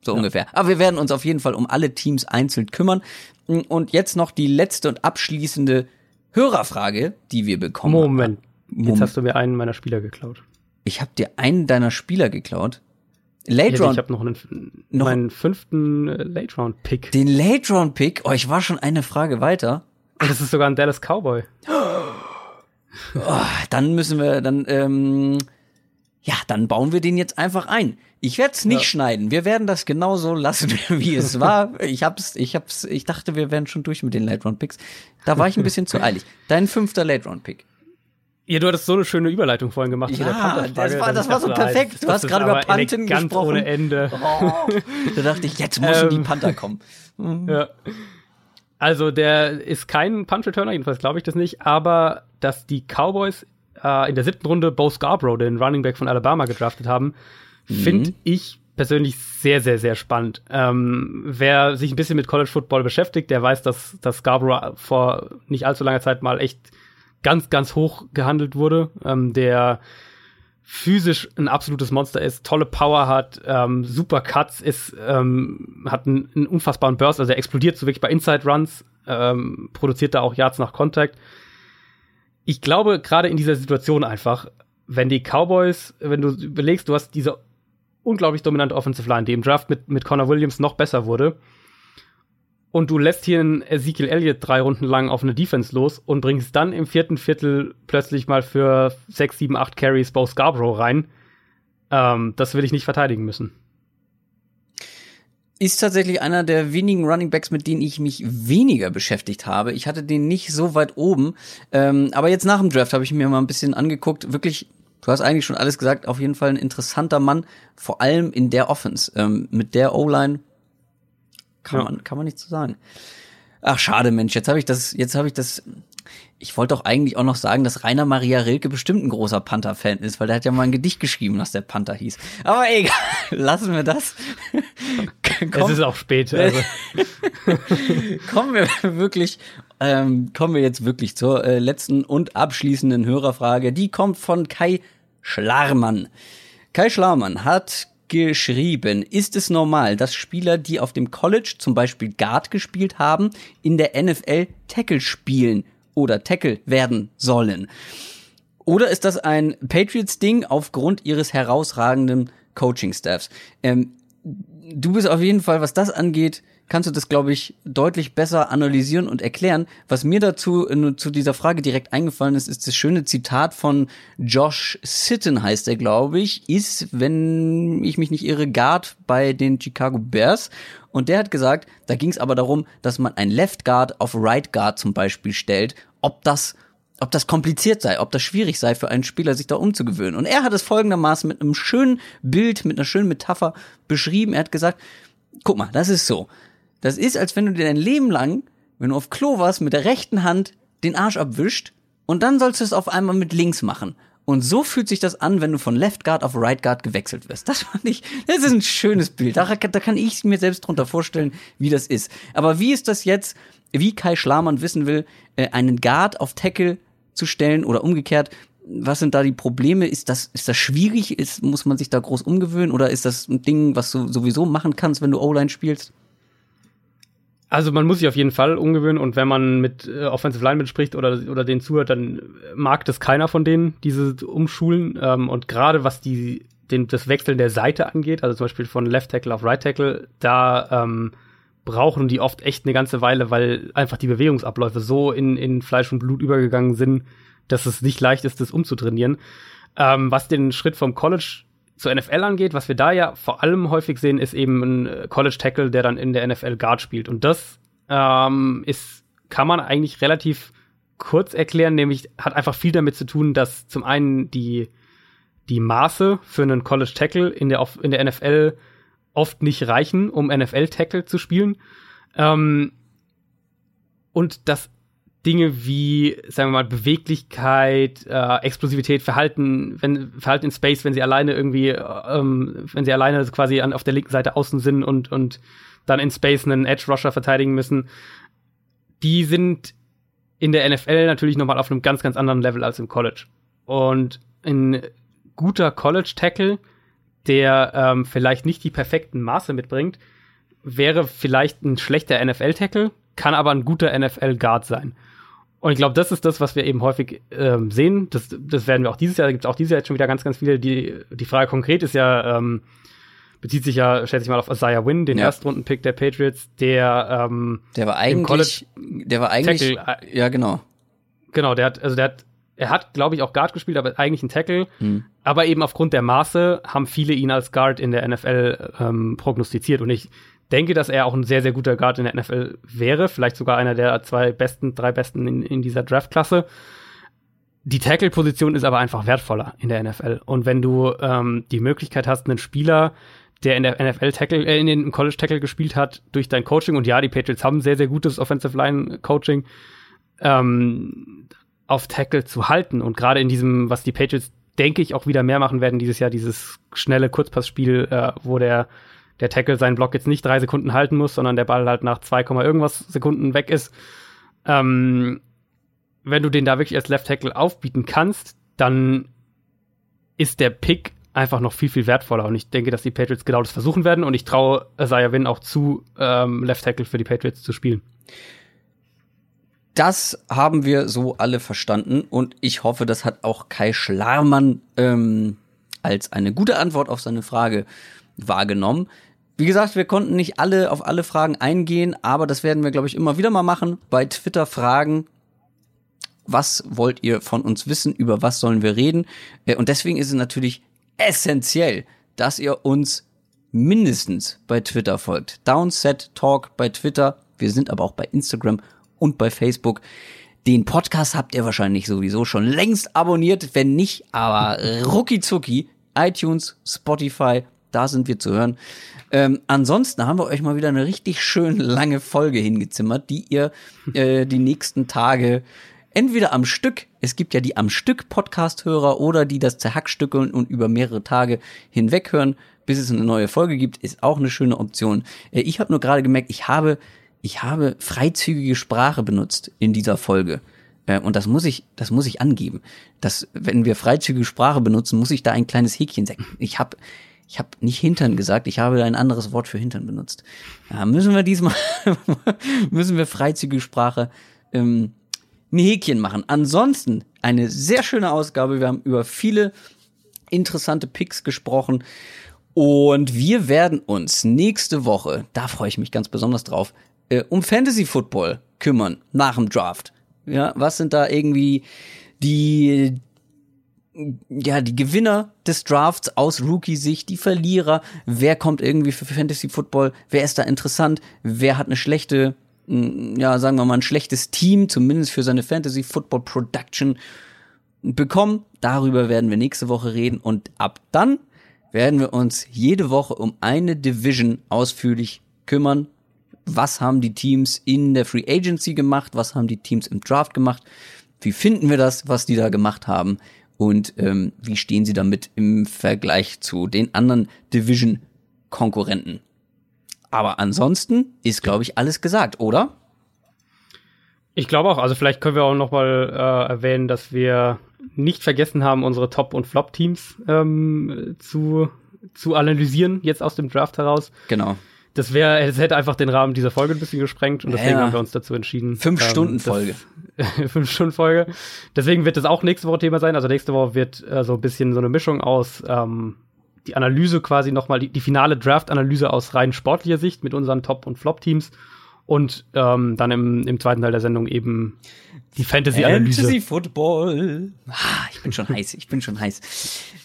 So ungefähr. Aber wir werden uns auf jeden Fall um alle Teams einzeln kümmern. Und jetzt noch die letzte und abschließende Hörerfrage, die wir bekommen. Moment. Moment. Jetzt hast du mir einen meiner Spieler geklaut. Ich habe dir einen deiner Spieler geklaut. Late Ja, Round ich habe noch einen Noch- meinen fünften äh, Late Round Pick. Den Late Round Pick, oh, ich war schon eine Frage weiter. Und das ist sogar ein Dallas Cowboy. Oh, dann müssen wir, dann, ähm, ja, dann bauen wir den jetzt einfach ein. Ich werde es nicht Ja. schneiden. Wir werden das genauso lassen, *laughs* wie es war. Ich hab's, ich hab's, ich dachte, wir wären schon durch mit den Late Round Picks. Da war ich ein bisschen zu eilig. Dein fünfter Late Round Pick. Ja, du hattest so eine schöne Überleitung vorhin gemacht zu Ja, das war- das war so perfekt. Du hast gerade über elegant gesprochen. ohne Ende. Oh, da dachte ich, jetzt müssen die. Panther kommen. *laughs* Ja. Also der ist kein Punch-Returner, jedenfalls glaube ich das nicht, aber dass die Cowboys äh, in der siebten Runde Bo Scarborough, den Running Back von Alabama, gedraftet haben, finde ich persönlich sehr, sehr, sehr spannend. Ähm, wer sich ein bisschen mit College Football beschäftigt, der weiß, dass, dass Scarborough vor nicht allzu langer Zeit mal echt ganz, ganz hoch gehandelt wurde. Ähm, der physisch ein absolutes Monster ist, tolle Power hat, ähm, super Cuts ist, ähm, hat einen, einen unfassbaren Burst, also er explodiert so wirklich bei Inside Runs, ähm, produziert da auch Yards nach Contact. Ich glaube, gerade in dieser Situation einfach, wenn die Cowboys, wenn du überlegst, du hast diese unglaublich dominante Offensive Line, die im Draft mit, mit Connor Williams noch besser wurde, und du lässt hier einen Ezekiel Elliott drei Runden lang auf eine Defense los und bringst dann im vierten Viertel plötzlich mal für sechs, sieben, acht Carries Bo Scarborough rein. Ähm, das will ich nicht verteidigen müssen. ist tatsächlich einer der wenigen Running Backs, mit denen ich mich weniger beschäftigt habe. Ich hatte den nicht so weit oben. Ähm, aber jetzt nach dem Draft habe ich mir mal ein bisschen angeguckt. Wirklich, du hast eigentlich schon alles gesagt, auf jeden Fall ein interessanter Mann, vor allem in der Offense. Ähm, mit der O-Line kann Ja. man, kann man nichts zu sagen. Ach, schade, Mensch, jetzt habe ich das, jetzt habe ich das. Ich wollte doch eigentlich auch noch sagen, dass Rainer Maria Rilke bestimmt ein großer Panther-Fan ist, weil der hat ja mal ein Gedicht geschrieben, was der Panther hieß. Aber egal, *laughs* lassen wir das. Es ist auch spät. Also. *laughs* kommen wir wirklich, ähm, kommen wir jetzt wirklich zur äh, letzten und abschließenden Hörerfrage. Die kommt von Kai Schlarmann. Kai Schlarmann hat geschrieben, ist es normal, dass Spieler, die auf dem College zum Beispiel Guard gespielt haben, in der NFL Tackle spielen oder Tackle werden sollen? Oder ist das ein Patriots-Ding aufgrund ihres herausragenden Coaching-Staffs? Ähm, du bist auf jeden Fall, was das angeht, kannst du das, glaube ich, deutlich besser analysieren und erklären. Was mir dazu äh, zu dieser Frage direkt eingefallen ist, ist das schöne Zitat von Josh Sitten, heißt er, glaube ich, ist, wenn ich mich nicht irre, Guard bei den Chicago Bears. Und der hat gesagt, da ging es aber darum, dass man ein Left Guard auf Right Guard zum Beispiel stellt, ob das ob das kompliziert sei, ob das schwierig sei für einen Spieler, sich da umzugewöhnen. Und er hat es folgendermaßen mit einem schönen Bild, mit einer schönen Metapher beschrieben. Er hat gesagt, guck mal, das ist so. Das ist, als wenn du dir dein Leben lang, wenn du auf Klo warst, mit der rechten Hand den Arsch abwischt und dann sollst du es auf einmal mit links machen. Und so fühlt sich das an, wenn du von Left Guard auf Right Guard gewechselt wirst. Das fand ich, das ist ein schönes Bild. Da, da kann ich mir selbst drunter vorstellen, wie das ist. Aber wie ist das jetzt, wie Kai Schlamann wissen will, äh, einen Guard auf Tackle zu stellen oder umgekehrt? Was sind da die Probleme? Ist das, ist das schwierig? Ist, muss man sich da groß umgewöhnen? Oder ist das ein Ding, was du sowieso machen kannst, wenn du O-Line spielst? Also man muss sich auf jeden Fall umgewöhnen und wenn man mit äh, Offensive Linemen spricht oder, oder denen zuhört, dann mag das keiner von denen, diese Umschulen. Ähm, und gerade was die, den, das Wechseln der Seite angeht, also zum Beispiel von Left Tackle auf Right Tackle, da ähm, brauchen die oft echt eine ganze Weile, weil einfach die Bewegungsabläufe so in, in Fleisch und Blut übergegangen sind, dass es nicht leicht ist, das umzutrainieren. Ähm, was den Schritt vom College zur NFL angeht, was wir da ja vor allem häufig sehen, ist eben ein äh, College Tackle, der dann in der NFL Guard spielt. Und das ähm, ist, kann man eigentlich relativ kurz erklären, nämlich hat einfach viel damit zu tun, dass zum einen die, die Maße für einen College Tackle in der, in der NFL oft nicht reichen, um NFL Tackle zu spielen. Ähm, und dass Dinge wie, sagen wir mal, Beweglichkeit, äh, Explosivität, Verhalten, wenn, Verhalten in Space, wenn sie alleine irgendwie, ähm, wenn sie alleine quasi an, auf der linken Seite außen sind und, und dann in Space einen Edge Rusher verteidigen müssen, die sind in der NFL natürlich nochmal auf einem ganz, ganz anderen Level als im College. Und ein guter College Tackle, der ähm, vielleicht nicht die perfekten Maße mitbringt, wäre vielleicht ein schlechter NFL Tackle, kann aber ein guter NFL Guard sein. Und ich glaube, das ist das, was wir eben häufig ähm, sehen. Das, das werden wir auch dieses Jahr, da gibt es auch dieses Jahr jetzt schon wieder ganz, ganz viele. Die, die Frage konkret ist ja, ähm, bezieht sich ja, schätze ich mal, auf Isaiah Wynn, den ja. Erstrunden-Pick der Patriots, der ähm, Der war eigentlich, der war eigentlich, Tackle, ja genau. Genau, der hat, also der hat, er hat, glaube ich, auch Guard gespielt, aber eigentlich ein Tackle. Hm. Aber eben aufgrund der Maße haben viele ihn als Guard in der NFL ähm, prognostiziert. Und ich denke, dass er auch ein sehr, sehr guter Guard in der NFL wäre. Vielleicht sogar einer der zwei besten, drei besten in, in dieser Draftklasse. Die Tackle-Position ist aber einfach wertvoller in der NFL. Und wenn du ähm, die Möglichkeit hast, einen Spieler, der in der NFL Tackle, äh, in den College Tackle gespielt hat, durch dein Coaching, und ja, die Patriots haben sehr, sehr gutes Offensive Line Coaching, ähm, auf Tackle zu halten. Und gerade in diesem, was die Patriots, denke ich, auch wieder mehr machen werden dieses Jahr, dieses schnelle Kurzpassspiel, äh, wo der der Tackle seinen Block jetzt nicht drei Sekunden halten muss, sondern der Ball halt nach 2, irgendwas Sekunden weg ist. Ähm, wenn du den da wirklich als Left Tackle aufbieten kannst, dann ist der Pick einfach noch viel, viel wertvoller. Und ich denke, dass die Patriots genau das versuchen werden. Und ich traue Isaiah Wynn auch zu, ähm, Left Tackle für die Patriots zu spielen. Das haben wir so alle verstanden. Und ich hoffe, das hat auch Kai Schlarmann ähm, als eine gute Antwort auf seine Frage wahrgenommen. Wie gesagt, wir konnten nicht alle auf alle Fragen eingehen, aber das werden wir, glaube ich, immer wieder mal machen. Bei Twitter Fragen. Was wollt ihr von uns wissen? Über was sollen wir reden? Äh, und deswegen ist es natürlich essentiell, dass ihr uns mindestens bei Twitter folgt. Downset Talk bei Twitter. Wir sind aber auch bei Instagram und bei Facebook. Den Podcast habt ihr wahrscheinlich sowieso schon längst abonniert. Wenn nicht, aber rucki iTunes, Spotify da sind wir zu hören. Ähm, ansonsten haben wir euch mal wieder eine richtig schön lange Folge hingezimmert, die ihr *laughs* äh, die nächsten Tage entweder am Stück, es gibt ja die am Stück Podcast-Hörer oder die das zerhackstückeln und über mehrere Tage hinweg hören, bis es eine neue Folge gibt, ist auch eine schöne Option. Äh, ich habe nur gerade gemerkt, ich habe, ich habe freizügige Sprache benutzt in dieser Folge. Äh, und das muss ich, das muss ich angeben. Dass, wenn wir freizügige Sprache benutzen, muss ich da ein kleines Häkchen setzen. Ich habe Ich habe nicht Hintern gesagt, ich habe ein anderes Wort für Hintern benutzt. Ja, müssen wir diesmal, *laughs* müssen wir freizügige Sprache ähm, ein Häkchen machen. Ansonsten eine sehr schöne Ausgabe. Wir haben über viele interessante Picks gesprochen. Und wir werden uns nächste Woche, da freue ich mich ganz besonders drauf, äh, um Fantasy Football kümmern nach dem Draft. Ja, was sind da irgendwie die ja, die Gewinner des Drafts aus Rookie-Sicht, die Verlierer, wer kommt irgendwie für Fantasy Football, wer ist da interessant, wer hat eine schlechte, ja, sagen wir mal, ein schlechtes Team, zumindest für seine Fantasy Football Production bekommen. Darüber werden wir nächste Woche reden und ab dann werden wir uns jede Woche um eine Division ausführlich kümmern. Was haben die Teams in der Free Agency gemacht? Was haben die Teams im Draft gemacht? Wie finden wir das, was die da gemacht haben? Und ähm, wie stehen sie damit im Vergleich zu den anderen Division-Konkurrenten? Aber ansonsten ist, glaube ich, alles gesagt, oder? Ich glaube auch. Also vielleicht können wir auch noch mal äh, erwähnen, dass wir nicht vergessen haben, unsere Top- und Flop-Teams ähm, zu, zu analysieren, jetzt aus dem Draft heraus. Genau. Das wäre, es hätte einfach den Rahmen dieser Folge ein bisschen gesprengt und deswegen ja. haben wir uns dazu entschieden. Fünf ähm, Stunden Folge. *laughs* fünf Stunden Folge. Deswegen wird das auch nächste Woche Thema sein. Also nächste Woche wird äh, so ein bisschen so eine Mischung aus ähm, die Analyse quasi nochmal, die, die finale Draft-Analyse aus rein sportlicher Sicht mit unseren Top- und Flop-Teams und ähm, dann im, im zweiten Teil der Sendung eben die Fantasy-Analyse. Fantasy Football. Ah, ich bin schon *laughs* heiß, ich bin schon heiß.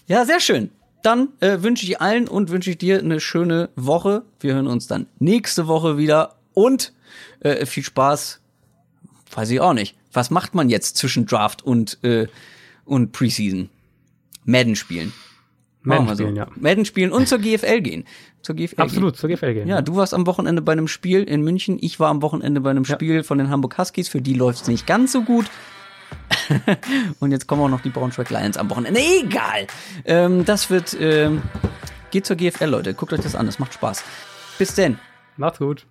Ja, sehr schön. Dann äh, wünsche ich allen und wünsche ich dir eine schöne Woche. Wir hören uns dann nächste Woche wieder und äh, viel Spaß. Weiß ich auch nicht. Was macht man jetzt zwischen Draft und äh, und Preseason? Madden spielen. Madden so. spielen, ja. Madden spielen und zur GFL gehen. Zur GFL Absolut, gehen. zur GFL gehen. Ja, du warst am Wochenende bei einem Spiel in München. Ich war am Wochenende bei einem ja. Spiel von den Hamburg Huskies. Für die läuft's nicht ganz so gut. *laughs* und jetzt kommen auch noch die Braunschweig Lions am Wochenende. Egal. Ähm, das wird, ähm, geht zur GFL, Leute. Guckt euch das an. Das macht Spaß. Bis denn. Macht's gut.